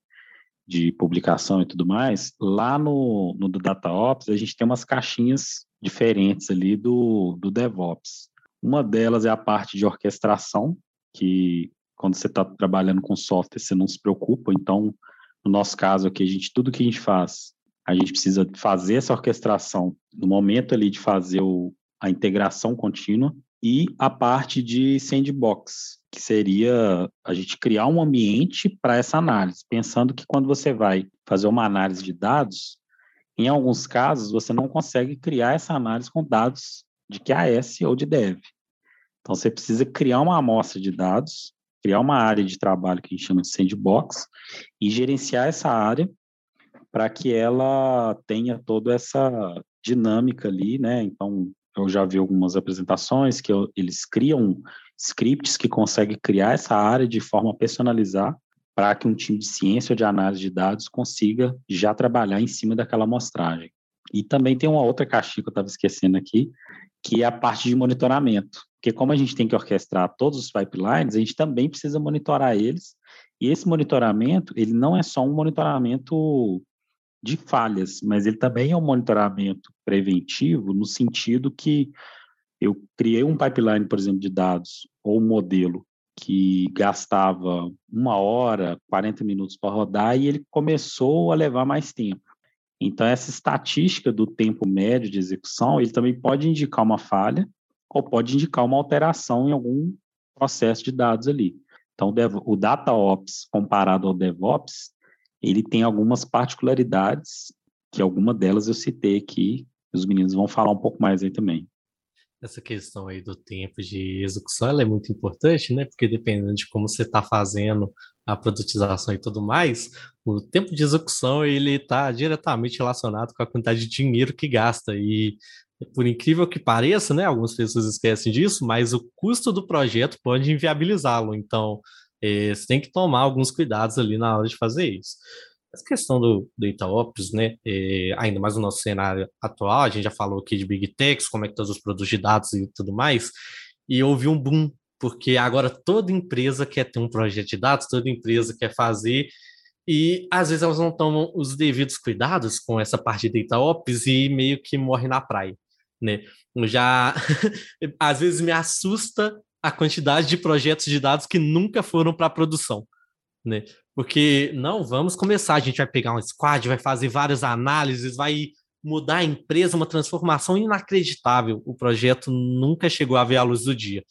de publicação e tudo mais, lá no, no DataOps a gente tem umas caixinhas diferentes ali do, do DevOps. Uma delas é a parte de orquestração, que quando você está trabalhando com software você não se preocupa, então no nosso caso aqui, a gente, tudo que a gente faz, a gente precisa fazer essa orquestração no momento ali de fazer o, a integração contínua, e a parte de sandbox, que seria a gente criar um ambiente para essa análise, pensando que quando você vai fazer uma análise de dados, em alguns casos você não consegue criar essa análise com dados de QAS ou de dev. Então você precisa criar uma amostra de dados, criar uma área de trabalho que a gente chama de sandbox e gerenciar essa área para que ela tenha toda essa dinâmica ali, né? Então, eu já vi algumas apresentações que eu, eles criam scripts que conseguem criar essa área de forma a personalizar para que um time de ciência ou de análise de dados consiga já trabalhar em cima daquela amostragem. E também tem uma outra caixinha que eu estava esquecendo aqui, que é a parte de monitoramento. Porque como a gente tem que orquestrar todos os pipelines, a gente também precisa monitorar eles. E esse monitoramento, ele não é só um monitoramento de falhas, mas ele também é um monitoramento preventivo no sentido que eu criei um pipeline, por exemplo, de dados ou um modelo que gastava uma hora, 40 minutos para rodar e ele começou a levar mais tempo. Então, essa estatística do tempo médio de execução, ele também pode indicar uma falha ou pode indicar uma alteração em algum processo de dados ali. Então, o DataOps comparado ao DevOps, ele tem algumas particularidades, que alguma delas eu citei aqui, os meninos vão falar um pouco mais aí também. Essa questão aí do tempo de execução, ela é muito importante, né? Porque dependendo de como você está fazendo a produtização e tudo mais, o tempo de execução ele está diretamente relacionado com a quantidade de dinheiro que gasta e por incrível que pareça, né, algumas pessoas esquecem disso, mas o custo do projeto pode inviabilizá-lo. Então, é, você tem que tomar alguns cuidados ali na hora de fazer isso. Essa questão do Data Ops, né, é, ainda mais no nosso cenário atual, a gente já falou aqui de Big Techs, como é que todos os produtos de dados e tudo mais, e houve um boom, porque agora toda empresa quer ter um projeto de dados, toda empresa quer fazer, e às vezes elas não tomam os devidos cuidados com essa parte de Data Ops e meio que morre na praia né? Já às vezes me assusta a quantidade de projetos de dados que nunca foram para produção, né? Porque não, vamos começar, a gente vai pegar um squad, vai fazer várias análises, vai mudar a empresa, uma transformação inacreditável. O projeto nunca chegou a ver a luz do dia,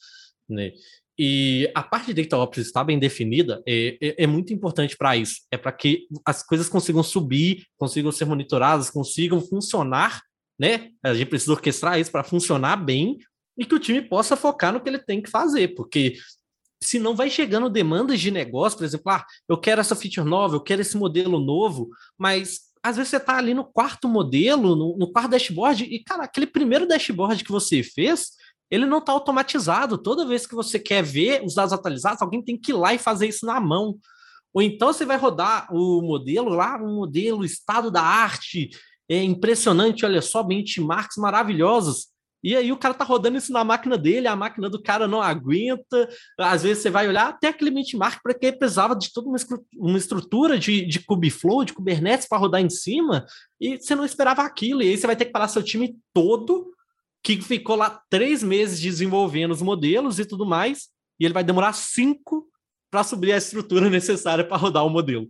né? E a parte de Data Ops está bem definida, é, é, é muito importante para isso. É para que as coisas consigam subir, consigam ser monitoradas, consigam funcionar né? A gente precisa orquestrar isso para funcionar bem e que o time possa focar no que ele tem que fazer, porque se não vai chegando demandas de negócio, por exemplo, ah, eu quero essa feature nova, eu quero esse modelo novo, mas às vezes você está ali no quarto modelo, no, no, quarto dashboard, e, cara, aquele primeiro dashboard que você fez, ele não está automatizado. Toda vez que você quer ver os dados atualizados, alguém tem que ir lá e fazer isso na mão. Ou então você vai rodar o modelo lá, um modelo estado da arte, é impressionante, olha só, benchmarks maravilhosos. E aí o cara tá rodando isso na máquina dele, a máquina do cara não aguenta. Às vezes você vai olhar até aquele benchmark para que precisava de toda uma estrutura de, de Kubeflow, de Kubernetes para rodar em cima, e você não esperava aquilo. E aí você vai ter que parar seu time todo, que ficou lá três meses desenvolvendo os modelos e tudo mais, e ele vai demorar cinco para subir a estrutura necessária para rodar o modelo.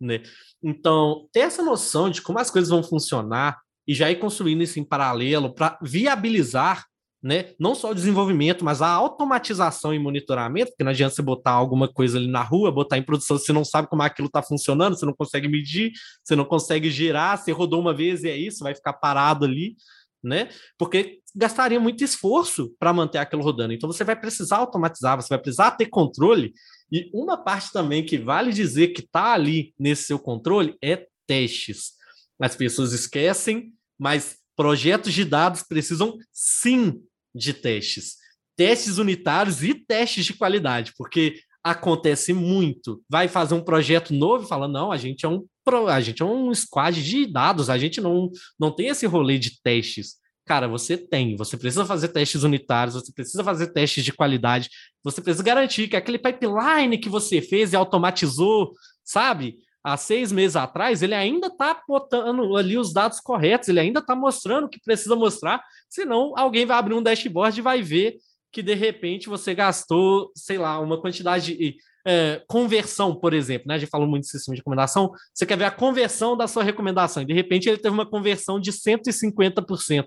Né? Então, ter essa noção de como as coisas vão funcionar e já ir construindo isso em paralelo para viabilizar né, não só o desenvolvimento, mas a automatização e monitoramento, porque não adianta você botar alguma coisa ali na rua, botar em produção, você não sabe como aquilo está funcionando, você não consegue medir, você não consegue girar, você rodou uma vez e é isso, vai ficar parado ali, né? Porque gastaria muito esforço para manter aquilo rodando. Então você vai precisar automatizar, você vai precisar ter controle e uma parte também que vale dizer que está ali nesse seu controle é testes. As pessoas esquecem, mas projetos de dados precisam sim de testes. Testes unitários e testes de qualidade, porque acontece muito. Vai fazer um projeto novo e fala: não, a gente é um a gente é um squad de dados, a gente não, não tem esse rolê de testes. Cara, você tem. Você precisa fazer testes unitários, você precisa fazer testes de qualidade, você precisa garantir que aquele pipeline que você fez e automatizou, sabe? Há seis meses atrás, ele ainda está botando ali os dados corretos, ele ainda está mostrando o que precisa mostrar, senão alguém vai abrir um dashboard e vai ver que de repente você gastou, sei lá, uma quantidade de é, conversão, por exemplo, né? A gente falou muito de sistema de recomendação. Você quer ver a conversão da sua recomendação, e de repente ele teve uma conversão de 150%.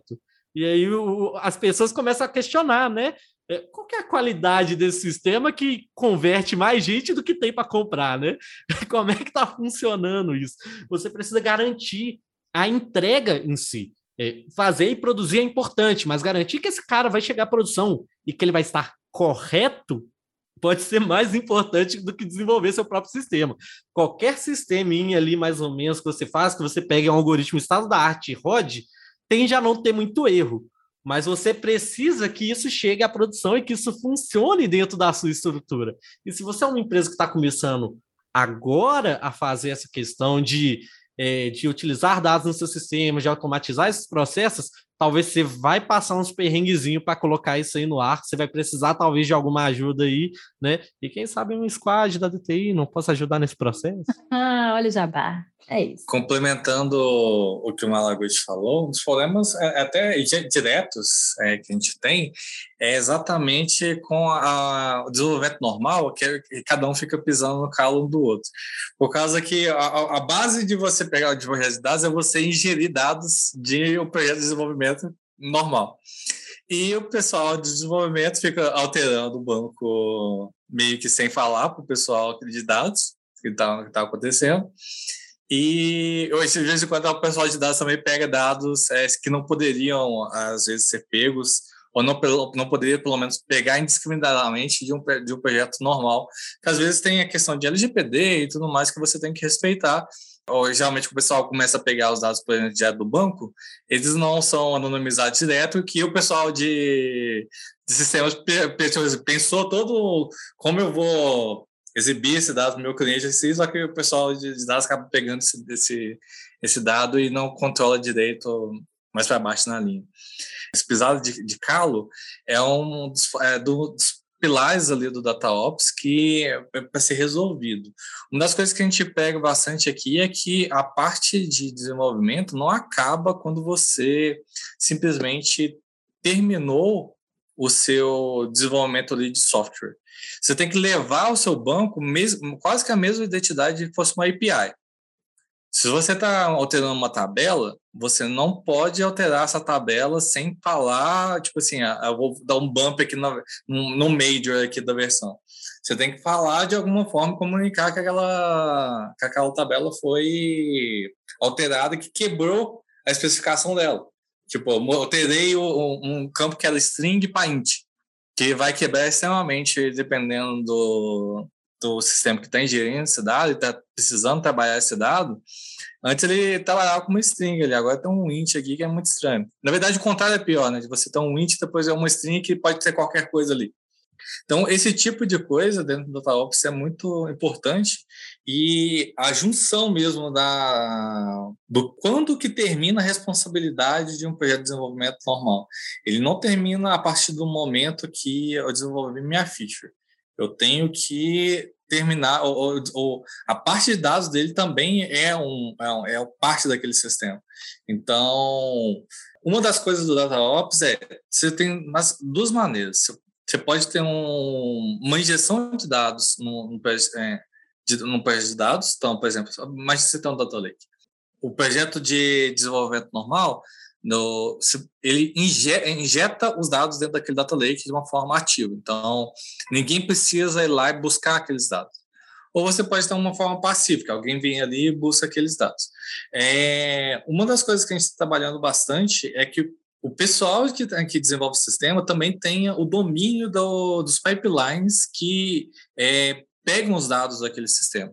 E aí o, as pessoas começam a questionar, né? É, qual é a qualidade desse sistema que converte mais gente do que tem para comprar, né? Como é que está funcionando isso? Você precisa garantir a entrega em si. É, fazer e produzir é importante, mas garantir que esse cara vai chegar à produção e que ele vai estar correto pode ser mais importante do que desenvolver seu próprio sistema. Qualquer sisteminha ali, mais ou menos, que você faz, que você pegue um algoritmo estado da arte e rode, tende a não ter muito erro. Mas você precisa que isso chegue à produção e que isso funcione dentro da sua estrutura. E se você é uma empresa que está começando agora a fazer essa questão de, é, de utilizar dados no seu sistema, de automatizar esses processos, talvez você vai passar uns perrenguezinhos para colocar isso aí no ar. Você vai precisar, talvez, de alguma ajuda aí, né? E quem sabe um squad da DTI não possa ajudar nesse processo. Ah, olha o jabá. É isso. Complementando o que o Malaguti falou, um dos problemas é, é até diretos é, que a gente tem é exatamente com a, o desenvolvimento normal, que, é, que, cada um fica pisando no calo um do outro. Por causa que a, a base de você pegar o desenvolvimento de dados é você ingerir dados de um projeto de desenvolvimento normal. E o pessoal de desenvolvimento fica alterando o banco meio que sem falar para o pessoal de dados que está tá acontecendo. E hoje, de vez em quando, o pessoal de dados também pega dados é, que não poderiam, às vezes, ser pegos, ou não, não poderia, pelo menos, pegar indiscriminadamente de um, de um projeto normal, que às vezes tem a questão de LGPD e tudo mais que você tem que respeitar. Ou, geralmente, o pessoal começa a pegar os dados, por exemplo, direto do banco, eles não são anonimizados direto, que o pessoal de, de sistemas pensou todo como eu vou exibir esse dado no meu cliente, assim, só que o pessoal de, dados acaba pegando esse, esse, esse dado e não controla direito mais para baixo na linha. Esse pisado de, de calo é um dos, é, dos pilares ali do DataOps que é para ser resolvido. Uma das coisas que a gente pega bastante aqui é que a parte de desenvolvimento não acaba quando você simplesmente terminou o seu desenvolvimento ali de software. Você tem que levar o seu banco mesmo, quase que a mesma identidade que fosse uma API. Se você está alterando uma tabela, você não pode alterar essa tabela sem falar, tipo assim, ah, eu vou dar um bump aqui no, no major aqui da versão. Você tem que falar de alguma forma, comunicar que aquela, que aquela tabela foi alterada, que quebrou a especificação dela. Tipo, eu alterei um, um campo que era string para int que vai quebrar extremamente dependendo do, do sistema que está ingerindo esse dado e está precisando trabalhar esse dado. Antes ele trabalhava com uma string ali, agora tem um int aqui que é muito estranho. Na verdade, o contrário é pior, né? De você ter um int depois é uma string que pode ser qualquer coisa ali. Então, esse tipo de coisa dentro do DataOps é muito importante e a junção mesmo da, do quando que termina a responsabilidade de um projeto de desenvolvimento normal. Ele não termina a partir do momento que eu desenvolvi minha feature. Eu tenho que terminar, ou, ou, ou, a parte de dados dele também é, um, é, é parte daquele sistema. Então, uma das coisas do DataOps é, você tem duas maneiras. Você pode ter um, uma injeção de dados no, no, é, de, no projeto de dados. Então, por exemplo, mas você tem um data lake. O projeto de desenvolvimento normal, no, ele injeta os dados dentro daquele data lake de uma forma ativa. Então, ninguém precisa ir lá e buscar aqueles dados. Ou você pode ter uma forma pacífica, alguém vem ali e busca aqueles dados. É, uma das coisas que a gente está trabalhando bastante é que o pessoal que, que desenvolve o sistema também tenha o domínio do, dos pipelines que é, pegam os dados daquele sistema.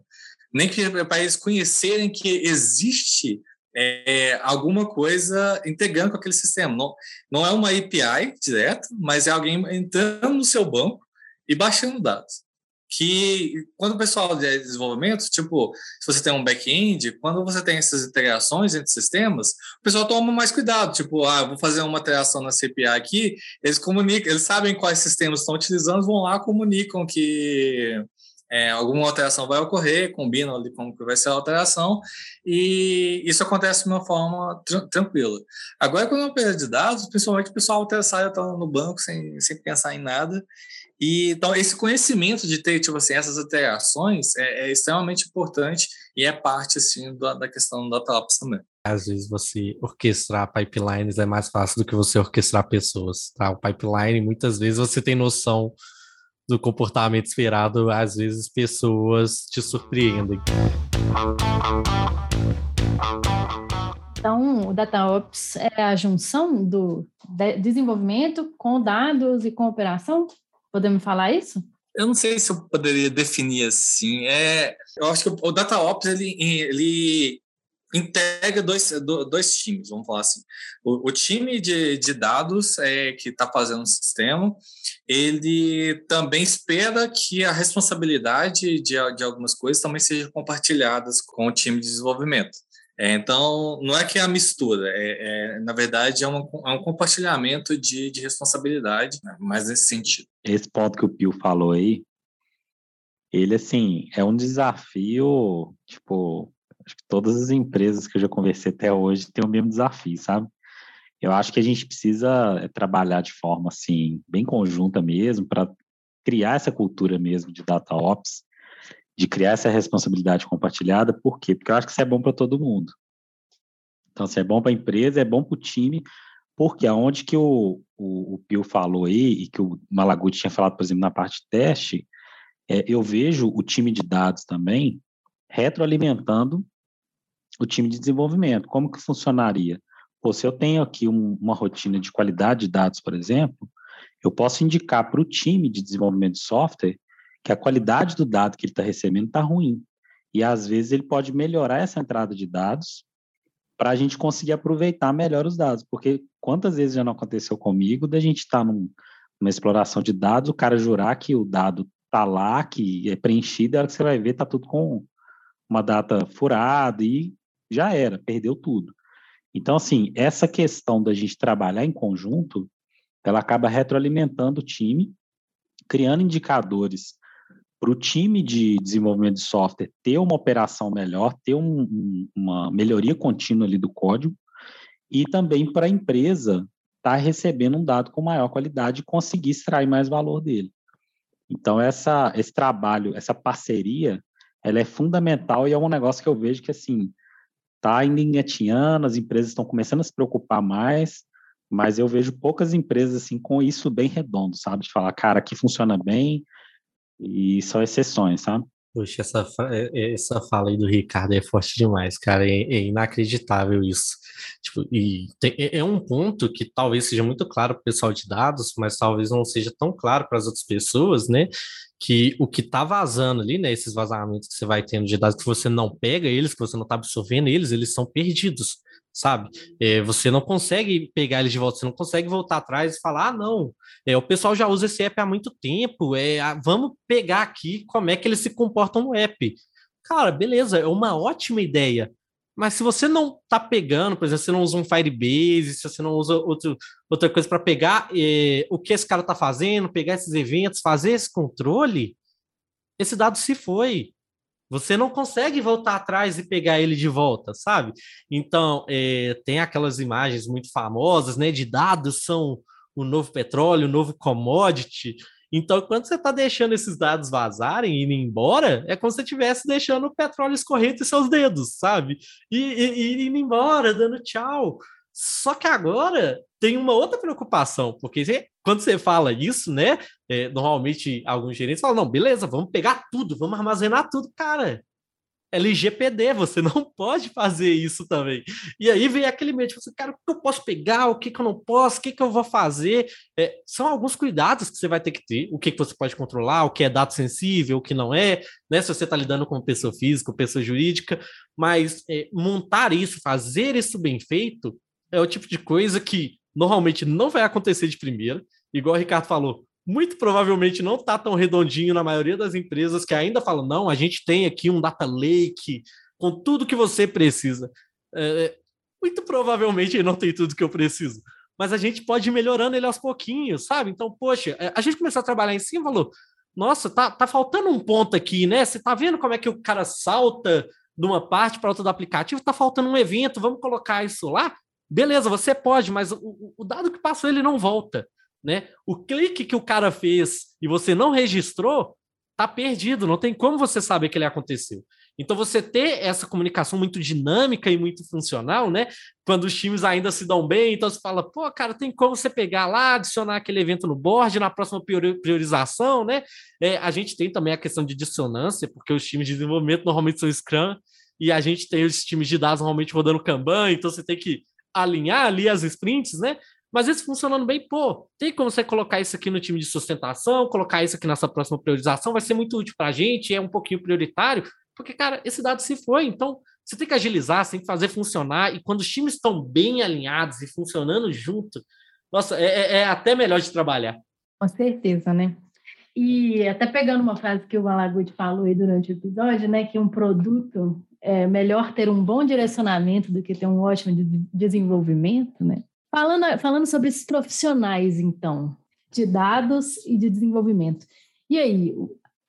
Nem que para eles conhecerem que existe é, alguma coisa integrando com aquele sistema. Não, não é uma API direto, mas é alguém entrando no seu banco e baixando dados que quando o pessoal de desenvolvimento, tipo, se você tem um back-end, quando você tem essas integrações entre sistemas, o pessoal toma mais cuidado, tipo, ah, vou fazer uma interação na CPI aqui, eles comunicam, eles sabem quais sistemas estão utilizando, vão lá comunicam que é, alguma alteração vai ocorrer, combinam ali como que vai ser a alteração, e isso acontece de uma forma tr tranquila. Agora, quando é uma perda de dados, principalmente o pessoal sai no banco sem, sem pensar em nada, e, então, esse conhecimento de ter, tipo assim, essas interações é, é extremamente importante e é parte, assim, da, da questão da TOPS também. Às vezes você orquestrar pipelines é mais fácil do que você orquestrar pessoas, tá? O pipeline, muitas vezes você tem noção do comportamento esperado, às vezes pessoas te surpreendem. Então, o DataOps é a junção do desenvolvimento com dados e com operação? Podemos falar isso? Eu não sei se eu poderia definir assim. É, eu acho que o DataOps ele, ele integra dois, dois times, vamos falar assim. O, o time de, de dados é, que está fazendo o sistema, ele também espera que a responsabilidade de, de algumas coisas também seja compartilhadas com o time de desenvolvimento. É, então, não é que é a mistura, é, é na verdade, é, uma, é, um compartilhamento de, de responsabilidade, né? mas nesse sentido. Esse ponto que o Pio falou aí, ele, assim, é um desafio, tipo, Acho que todas as empresas que eu já conversei até hoje têm o mesmo desafio, sabe? Eu acho que a gente precisa é, trabalhar de forma assim bem conjunta mesmo para criar essa cultura mesmo de data ops, de criar essa responsabilidade compartilhada. Por quê? Porque eu acho que isso é bom para todo mundo. Então, se é bom para a empresa, é bom para o time, porque aonde que o, o, o Pio falou aí, e que o Malaguti tinha falado, por exemplo, na parte de teste, é, eu vejo o time de dados também retroalimentando o time de desenvolvimento. Como que funcionaria? Pô, se eu tenho aqui um, uma rotina de qualidade de dados, por exemplo, eu posso indicar para o time de desenvolvimento de software que a qualidade do dado que ele está recebendo está ruim. E às vezes ele pode melhorar essa entrada de dados para a gente conseguir aproveitar melhor os dados. Porque quantas vezes já não aconteceu comigo da gente estar tá num, numa exploração de dados, o cara jurar que o dado está lá, que é preenchido, e a hora que você vai ver, está tudo com uma data furada e já era, perdeu tudo. Então, assim, essa questão da gente trabalhar em conjunto, ela acaba retroalimentando o time, criando indicadores para o time de desenvolvimento de software ter uma operação melhor, ter um, uma melhoria contínua ali do código, e também para a empresa estar tá recebendo um dado com maior qualidade e conseguir extrair mais valor dele. Então, essa, esse trabalho, essa parceria, ela é fundamental e é um negócio que eu vejo que, assim, está ainda engatinhando, as empresas estão começando a se preocupar mais, mas eu vejo poucas empresas, assim, com isso bem redondo, sabe? De falar, cara, aqui funciona bem e são exceções, sabe? Poxa, essa, é, é, essa fala aí do Ricardo é forte demais, cara. É, é inacreditável isso. Tipo, e tem, é, é um ponto que talvez seja muito claro para o pessoal de dados, mas talvez não seja tão claro para as outras pessoas, né? Que o que está vazando ali, né? Esses vazamentos que você vai tendo de dados que você não pega eles, que você não está absorvendo eles, eles são perdidos sabe? É, você não consegue pegar ele de volta, você não consegue voltar atrás e falar, ah, não, é, o pessoal já usa esse app há muito tempo, é, ah, vamos pegar aqui como é que eles se comportam no app. Cara, beleza, é uma ótima ideia, mas se você não tá pegando, por exemplo, você não usa um Firebase, se você não usa outro, outra coisa para pegar é, o que esse cara tá fazendo, pegar esses eventos, fazer esse controle, esse dado se foi. Você não consegue voltar atrás e pegar ele de volta, sabe? Então, é, tem aquelas imagens muito famosas, né? De dados são o novo petróleo, o novo commodity. Então, quando você está deixando esses dados vazarem e indo embora, é como se você estivesse deixando o petróleo escorrer entre seus dedos, sabe? E, e, e indo embora, dando tchau. Só que agora tem uma outra preocupação, porque você, quando você fala isso, né? É, normalmente alguns gerentes falam: não, beleza, vamos pegar tudo, vamos armazenar tudo. Cara, LGPD, você não pode fazer isso também. E aí vem aquele medo, tipo assim, cara, o que eu posso pegar, o que, que eu não posso, o que, que eu vou fazer? É, são alguns cuidados que você vai ter que ter, o que, que você pode controlar, o que é dado sensível, o que não é, né? Se você está lidando com pessoa física, pessoa jurídica, mas é, montar isso, fazer isso bem feito, é o tipo de coisa que normalmente não vai acontecer de primeira, igual o Ricardo falou, muito provavelmente não está tão redondinho na maioria das empresas que ainda falam, não, a gente tem aqui um data lake com tudo que você precisa. É, muito provavelmente não tem tudo que eu preciso, mas a gente pode ir melhorando ele aos pouquinhos, sabe? Então, poxa, é, a gente começou a trabalhar em cima, falou, nossa, tá, tá faltando um ponto aqui, né? Você tá vendo como é que o cara salta de uma parte para outra do aplicativo? Tá faltando um evento, vamos colocar isso lá? Beleza, você pode, mas o, o dado que passou ele não volta, né? O clique que o cara fez e você não registrou tá perdido, não tem como você saber que ele aconteceu. Então você ter essa comunicação muito dinâmica e muito funcional, né? Quando os times ainda se dão bem, então você fala, pô, cara, tem como você pegar lá, adicionar aquele evento no board, na próxima priorização, né? É, a gente tem também a questão de dissonância, porque os times de desenvolvimento normalmente são Scrum, e a gente tem os times de dados normalmente rodando Kanban, então você tem que alinhar ali as sprints, né? Mas isso funcionando bem, pô, tem como você colocar isso aqui no time de sustentação, colocar isso aqui nessa próxima priorização, vai ser muito útil para a gente, é um pouquinho prioritário, porque, cara, esse dado se foi, então você tem que agilizar, você tem que fazer funcionar, e quando os times estão bem alinhados e funcionando junto, nossa, é, é, é até melhor de trabalhar. Com certeza, né? E até pegando uma frase que o Malaguti falou aí durante o episódio, né, que um produto é melhor ter um bom direcionamento do que ter um ótimo desenvolvimento, né? Falando, falando sobre esses profissionais, então, de dados e de desenvolvimento. E aí,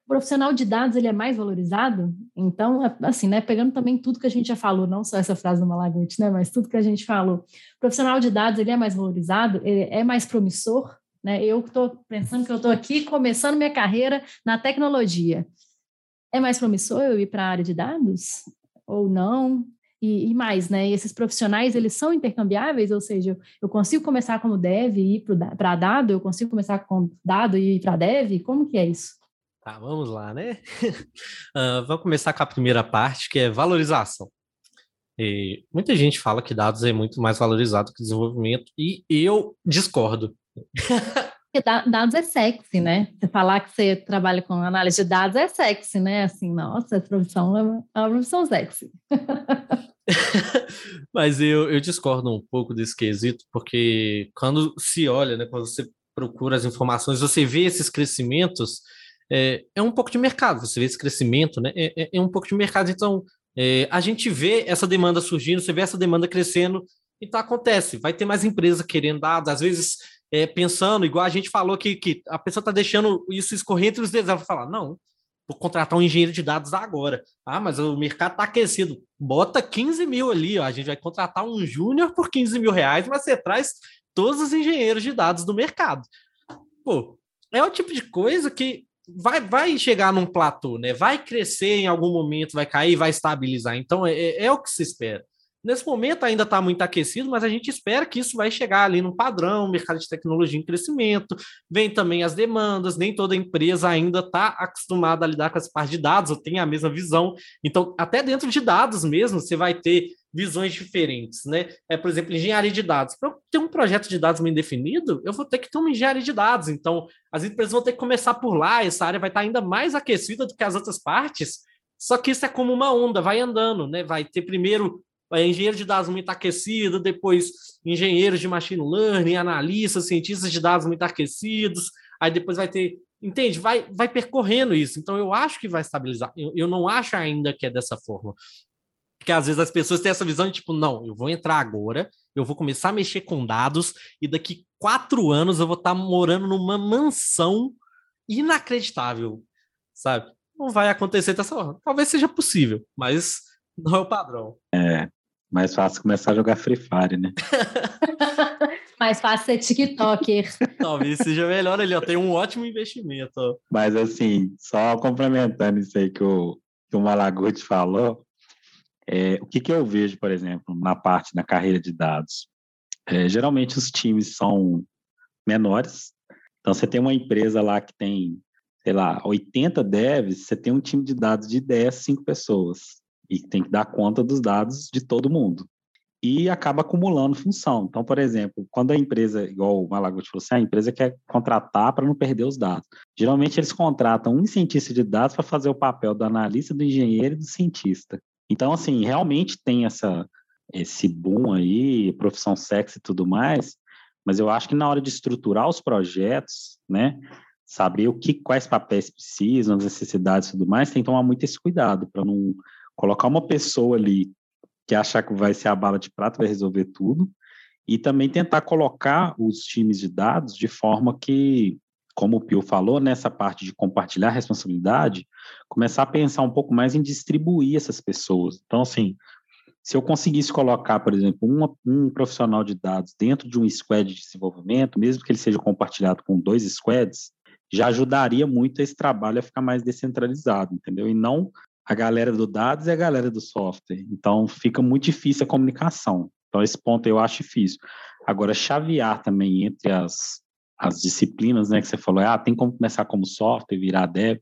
profissional de dados ele é mais valorizado? Então, é, assim, né, pegando também tudo que a gente já falou, não só essa frase do Malaguti, né, mas tudo que a gente falou, o profissional de dados ele é mais valorizado, ele é mais promissor, né? Eu estou pensando que eu estou aqui começando minha carreira na tecnologia. É mais promissor eu ir para a área de dados ou não? E, e, mais, né? Esses profissionais, eles são intercambiáveis, ou seja, eu consigo começar como dev e ir para dado, eu consigo começar com dado e ir para dev, como que é isso? Tá, vamos lá, né? uh, vamos começar com a primeira parte, que é valorização. E muita gente fala que dados é muito mais valorizado que desenvolvimento, e eu discordo. dados é sexy, né? Você falar que você trabalha com análise de dados é sexy, né? Assim, nossa, essa profissão é uma profissão sexy. Mas eu, eu discordo um pouco desse quesito, porque quando se olha, né, quando você procura as informações, você vê esses crescimentos, é, é um pouco de mercado, você vê esse crescimento, né? É, é, é um pouco de mercado. Então, é, a gente vê essa demanda surgindo, você vê essa demanda crescendo, então acontece, vai ter mais empresa querendo dados, às vezes é, pensando, igual a gente falou que, que a pessoa está deixando isso escorrer entre os dedos, ela vai falar, não, vou contratar um engenheiro de dados agora. Ah, mas o mercado está aquecido. Bota 15 mil ali, ó. a gente vai contratar um júnior por 15 mil reais, mas você traz todos os engenheiros de dados do mercado. Pô, é o tipo de coisa que vai, vai chegar num platô, né? Vai crescer em algum momento, vai cair, vai estabilizar. Então é, é, é o que se espera. Nesse momento ainda está muito aquecido, mas a gente espera que isso vai chegar ali no padrão, mercado de tecnologia em crescimento, vem também as demandas, nem toda empresa ainda está acostumada a lidar com essa parte de dados, ou tem a mesma visão. Então, até dentro de dados mesmo, você vai ter visões diferentes, né? É, por exemplo, engenharia de dados. Para eu ter um projeto de dados bem definido, eu vou ter que ter uma engenharia de dados. Então, as empresas vão ter que começar por lá, essa área vai estar ainda mais aquecida do que as outras partes. Só que isso é como uma onda, vai andando, né? Vai ter primeiro engenheiro de dados muito aquecido, depois engenheiros de machine learning, analistas, cientistas de dados muito aquecidos, aí depois vai ter, entende? Vai, vai percorrendo isso. Então eu acho que vai estabilizar. Eu, eu não acho ainda que é dessa forma. Porque às vezes as pessoas têm essa visão de tipo, não, eu vou entrar agora, eu vou começar a mexer com dados, e daqui quatro anos eu vou estar morando numa mansão inacreditável, sabe? Não vai acontecer dessa forma. Talvez seja possível, mas não é o padrão. É, mais fácil começar a jogar Free Fire, né? Mais fácil ser TikToker. Talvez seja melhor ali, ó. Tem um ótimo investimento. Ó. Mas assim, só complementando isso aí que o, que o Malaguti falou, é, o que, que eu vejo, por exemplo, na parte da carreira de dados? É, geralmente os times são menores. Então, você tem uma empresa lá que tem, sei lá, 80 devs, você tem um time de dados de 10, 5 pessoas e tem que dar conta dos dados de todo mundo. E acaba acumulando função. Então, por exemplo, quando a empresa, igual o Malaguti falou assim, a empresa quer contratar para não perder os dados. Geralmente eles contratam um cientista de dados para fazer o papel do analista, do engenheiro e do cientista. Então, assim, realmente tem essa, esse boom aí, profissão sexy e tudo mais, mas eu acho que na hora de estruturar os projetos, né, saber o que, quais papéis precisam, as necessidades e tudo mais, tem que tomar muito esse cuidado para não colocar uma pessoa ali que achar que vai ser a bala de prata, vai resolver tudo, e também tentar colocar os times de dados de forma que, como o Pio falou, nessa parte de compartilhar responsabilidade, começar a pensar um pouco mais em distribuir essas pessoas. Então, assim, se eu conseguisse colocar, por exemplo, um, um profissional de dados dentro de um squad de desenvolvimento, mesmo que ele seja compartilhado com dois squads, já ajudaria muito esse trabalho a ficar mais descentralizado, entendeu? E não a galera do dados e a galera do software. Então, fica muito difícil a comunicação. Então, esse ponto eu acho difícil. Agora, chavear também entre as, as disciplinas, né, que você falou, ah, tem como começar como software, virar dev?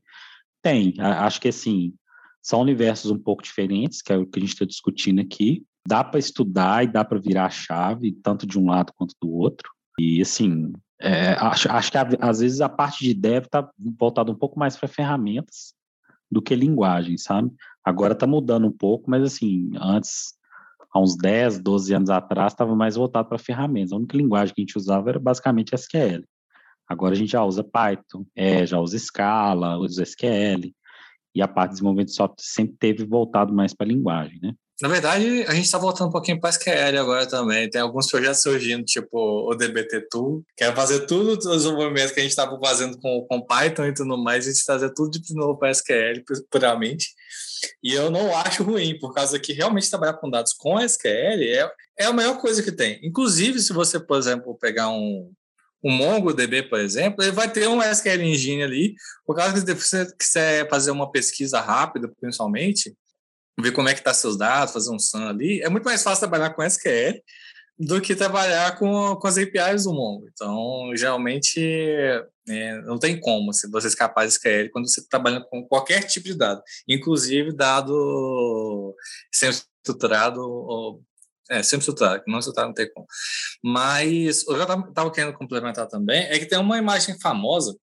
Tem. Acho que, assim, são universos um pouco diferentes, que é o que a gente está discutindo aqui. Dá para estudar e dá para virar a chave, tanto de um lado quanto do outro. E, assim, é, acho, acho que às vezes a parte de dev está voltada um pouco mais para ferramentas do que linguagem, sabe? Agora está mudando um pouco, mas assim, antes, há uns 10, 12 anos atrás, estava mais voltado para ferramentas. A única linguagem que a gente usava era basicamente SQL. Agora a gente já usa Python, é, já usa Scala, usa SQL, e a parte de desenvolvimento de software sempre teve voltado mais para a linguagem, né? Na verdade, a gente está voltando um pouquinho para SQL agora também. Tem alguns projetos surgindo, tipo o DBT Tool, que é fazer tudo os desenvolvimentos que a gente estava fazendo com, com Python e tudo mais, a gente trazer tudo de novo para SQL puramente. E eu não acho ruim, por causa que realmente trabalhar com dados com SQL é, é a melhor coisa que tem. Inclusive, se você, por exemplo, pegar um, um MongoDB, por exemplo, ele vai ter um SQL Engine ali, por causa que se você quiser fazer uma pesquisa rápida, principalmente, ver como é que tá seus dados, fazer um SAM ali, é muito mais fácil trabalhar com SQL do que trabalhar com, com as APIs do Mongo. Então, geralmente, é, não tem como se você escapar de SQL quando você está trabalhando com qualquer tipo de dado, inclusive dado semi-estruturado ou é, sempre estruturado, não estruturado não tem como. Mas eu estava querendo complementar também é que tem uma imagem famosa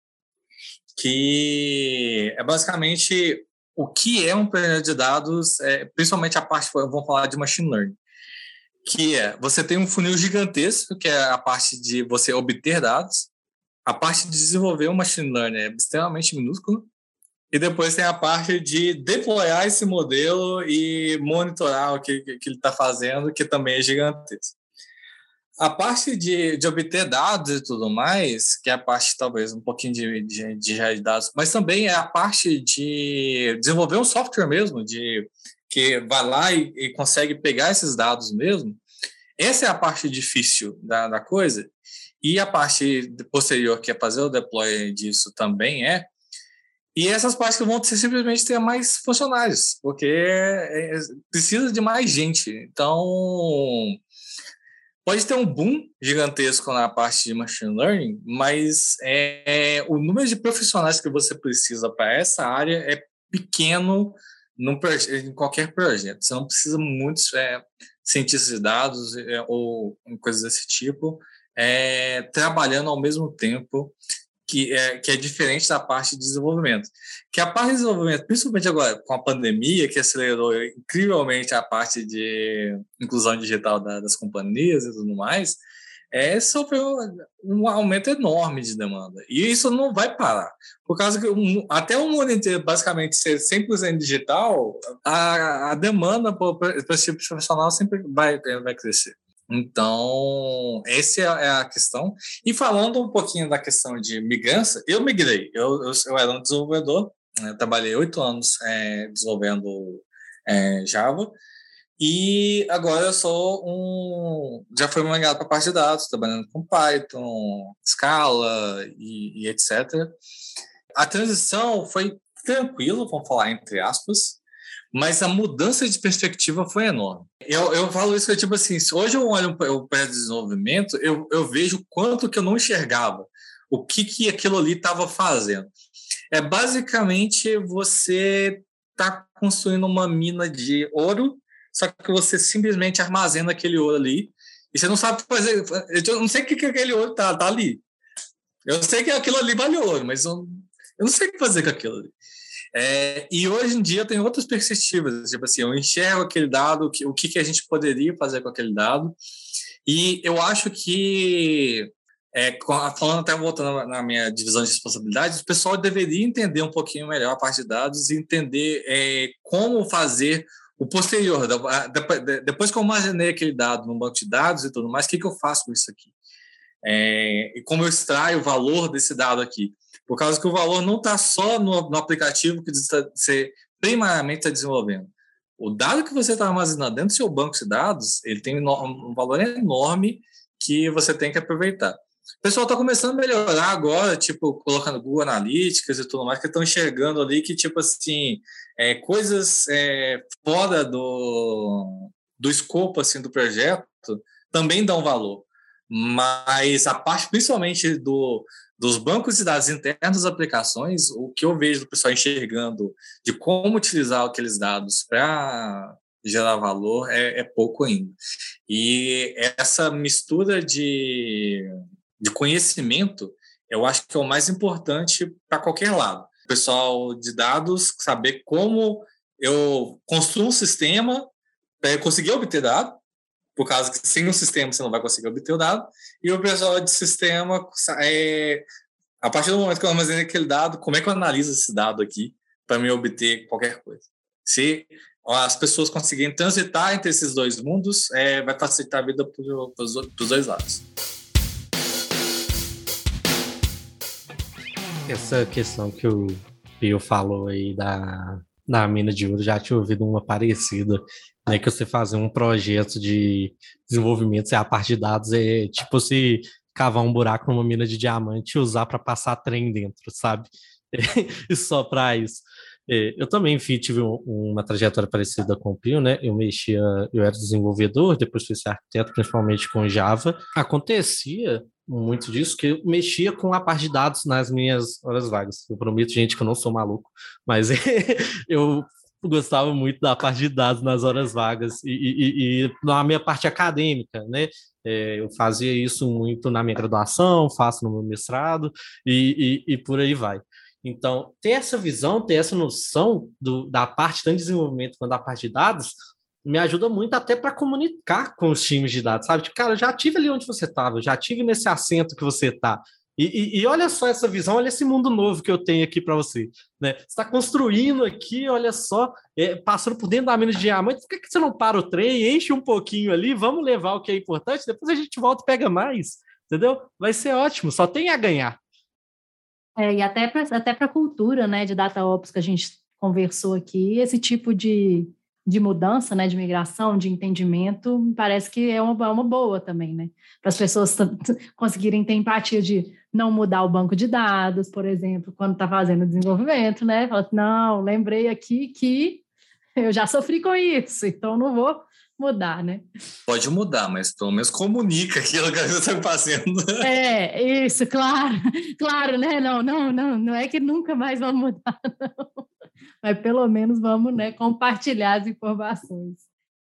que é basicamente o que é um planejamento de dados, é, principalmente a parte, vamos falar de machine learning, que é, você tem um funil gigantesco, que é a parte de você obter dados, a parte de desenvolver um machine learning é extremamente minúsculo, e depois tem a parte de deployar esse modelo e monitorar o que, que ele está fazendo, que também é gigantesco. A parte de, de obter dados e tudo mais, que é a parte talvez um pouquinho de, de, de dados, mas também é a parte de desenvolver um software mesmo, de que vai lá e, e consegue pegar esses dados mesmo. Essa é a parte difícil da, da coisa. E a parte posterior, que é fazer o deploy disso, também é. E essas partes que vão ter, simplesmente ter mais funcionários, porque é, precisa de mais gente. Então, pode ter um boom gigantesco na parte de machine learning, mas é, o número de profissionais que você precisa para essa área é pequeno num, em qualquer projeto. Você não precisa muitos é, cientistas de dados é, ou coisas desse tipo é, trabalhando ao mesmo tempo que é, que é diferente da parte de desenvolvimento. Que a parte de desenvolvimento, principalmente agora com a pandemia, que acelerou incrivelmente a parte de inclusão digital da, das companhias e tudo mais, é, sofreu um aumento enorme de demanda. E isso não vai parar. Por causa que um, até o mundo inteiro basicamente ser 100% digital, a, a demanda para esse tipo de profissional sempre vai, vai crescer. Então, essa é a questão. E falando um pouquinho da questão de migrância, eu migrei. Eu, eu, eu era um desenvolvedor, né, trabalhei oito anos é, desenvolvendo é, Java, e agora eu sou um. Já fui migrado para a parte de dados, trabalhando com Python, Scala e, e etc. A transição foi tranquila, vamos falar entre aspas, mas a mudança de perspectiva foi enorme. Eu, eu falo isso, tipo assim, hoje eu olho o pré-desenvolvimento, eu, eu vejo quanto que eu não enxergava, o que, que aquilo ali estava fazendo. É basicamente você tá construindo uma mina de ouro, só que você simplesmente armazena aquele ouro ali, e você não sabe fazer, eu não sei o que, que aquele ouro tá, tá ali. Eu sei que aquilo ali vale ouro, mas eu, eu não sei o que fazer com aquilo ali. É, e hoje em dia tem outras perspectivas, tipo assim, eu enxergo aquele dado, o que, que a gente poderia fazer com aquele dado, e eu acho que, é, falando até voltando na minha divisão de responsabilidades, o pessoal deveria entender um pouquinho melhor a parte de dados e entender é, como fazer o posterior, depois que eu armazenei aquele dado no banco de dados e tudo mais, o que, que eu faço com isso aqui? É, e como eu extraio o valor desse dado aqui? Por causa que o valor não está só no, no, aplicativo que você primariamente está desenvolvendo. O dado que você está armazenando dentro do seu banco de dados, ele tem um valor enorme que você tem que aproveitar. O pessoal está começando a melhorar agora, tipo, colocando Google Analytics e tudo mais, que estão enxergando ali que, tipo assim, é, coisas é, fora do, do escopo, assim, do projeto também dão valor. Mas a parte, principalmente, do, dos bancos de dados internos das aplicações, o que eu vejo do pessoal enxergando de como utilizar aqueles dados para gerar valor é, é, pouco ainda. E essa mistura de, de conhecimento, eu acho que é o mais importante para qualquer lado. O pessoal de dados saber como eu construo um sistema para conseguir obter dado, por causa que sem o sistema você não vai conseguir obter o dado, e o pessoal de sistema, é, a partir do momento que eu armazenei aquele dado, como é que eu analiso esse dado aqui para me obter qualquer coisa? Se as pessoas conseguirem transitar entre esses dois mundos, é, vai facilitar a vida para os dois lados. Essa questão que o Pio falou aí da, da mina de ouro, já tinha ouvido uma parecida, né? Que você fazer um projeto de desenvolvimento, se a parte de dados é tipo se cavar um buraco numa mina de diamante e usar para passar trem dentro, sabe? e só para isso. É, eu também enfim, tive uma trajetória parecida com o Pio, né? Eu mexia, eu era desenvolvedor, depois fui ser arquiteto, principalmente com Java. Acontecia muito disso, que eu mexia com a parte de dados nas minhas horas vagas. Eu prometo, gente, que eu não sou maluco, mas eu gostava muito da parte de dados nas horas vagas e, e, e na minha parte acadêmica, né? É, eu fazia isso muito na minha graduação, faço no meu mestrado e, e, por aí vai. Então, ter essa visão, ter essa noção do, da parte tanto de desenvolvimento quanto da parte de dados, me ajuda muito até para comunicar com os times de dados, sabe? Tipo, cara, eu já tive ali onde você estava, já tive nesse assento que você está. E, e, e, olha só essa visão, olha esse mundo novo que eu tenho aqui para você. Né? Você está construindo aqui, olha só, é, passando por dentro da mina de diamante, por que, que você não para o trem, enche um pouquinho ali, vamos levar o que é importante, depois a gente volta e pega mais, entendeu? Vai ser ótimo, só tem a ganhar. É, e até para até a cultura né, de data ops que a gente conversou aqui, esse tipo de, de mudança, né, de migração, de entendimento, parece que é uma, é uma boa também, né? Para as pessoas conseguirem ter empatia de não mudar o banco de dados, por exemplo, quando está fazendo desenvolvimento, né? Fala assim, não, lembrei aqui que eu já sofri com isso, então não vou mudar, né? Pode mudar, mas pelo menos comunica aquilo que você está fazendo. É, isso, claro, claro, né? Não, não, não, não é que nunca mais vamos mudar, não. Mas pelo menos vamos, né, compartilhar as informações.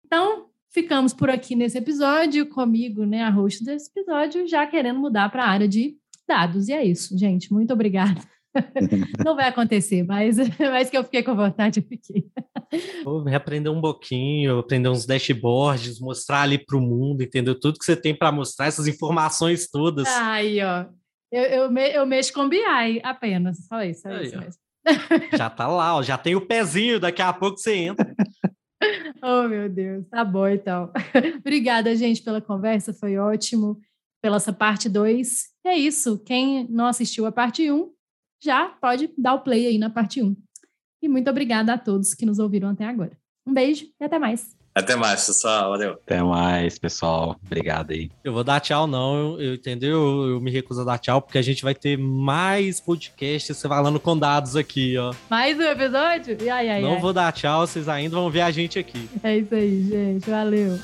Então, ficamos por aqui nesse episódio, comigo, né, a host desse episódio, já querendo mudar para a área de dados. E é isso, gente. Muito obrigada. Não vai acontecer, mas, mas que eu fiquei com vontade, eu fiquei. Vou aprender um pouquinho, aprender uns dashboards, mostrar ali para o mundo, entendeu? Tudo que você tem para mostrar, essas informações todas. Aí, ó. Eu, eu, me, eu mexo com BI apenas, só isso, só Aí, isso mesmo. Já tá lá, ó, já tem o pezinho, daqui a pouco você entra. oh, meu Deus, tá bom então. Obrigada, gente, pela conversa, foi ótimo, pela essa parte 2. É isso, quem não assistiu a parte 1, um, já pode dar o play aí na parte 1. E muito obrigada a todos que nos ouviram até agora. Um beijo e até mais. Até mais, pessoal. Valeu. Até mais, pessoal. Obrigado aí. Eu vou dar tchau, não. Eu, eu entendeu? Eu, eu, me recuso a dar tchau, porque a gente vai ter mais podcasts você falando com dados aqui, ó. Mais um episódio? Ai, ai, não ai. vou dar tchau, vocês ainda vão ver a gente aqui. É isso aí, gente. Valeu.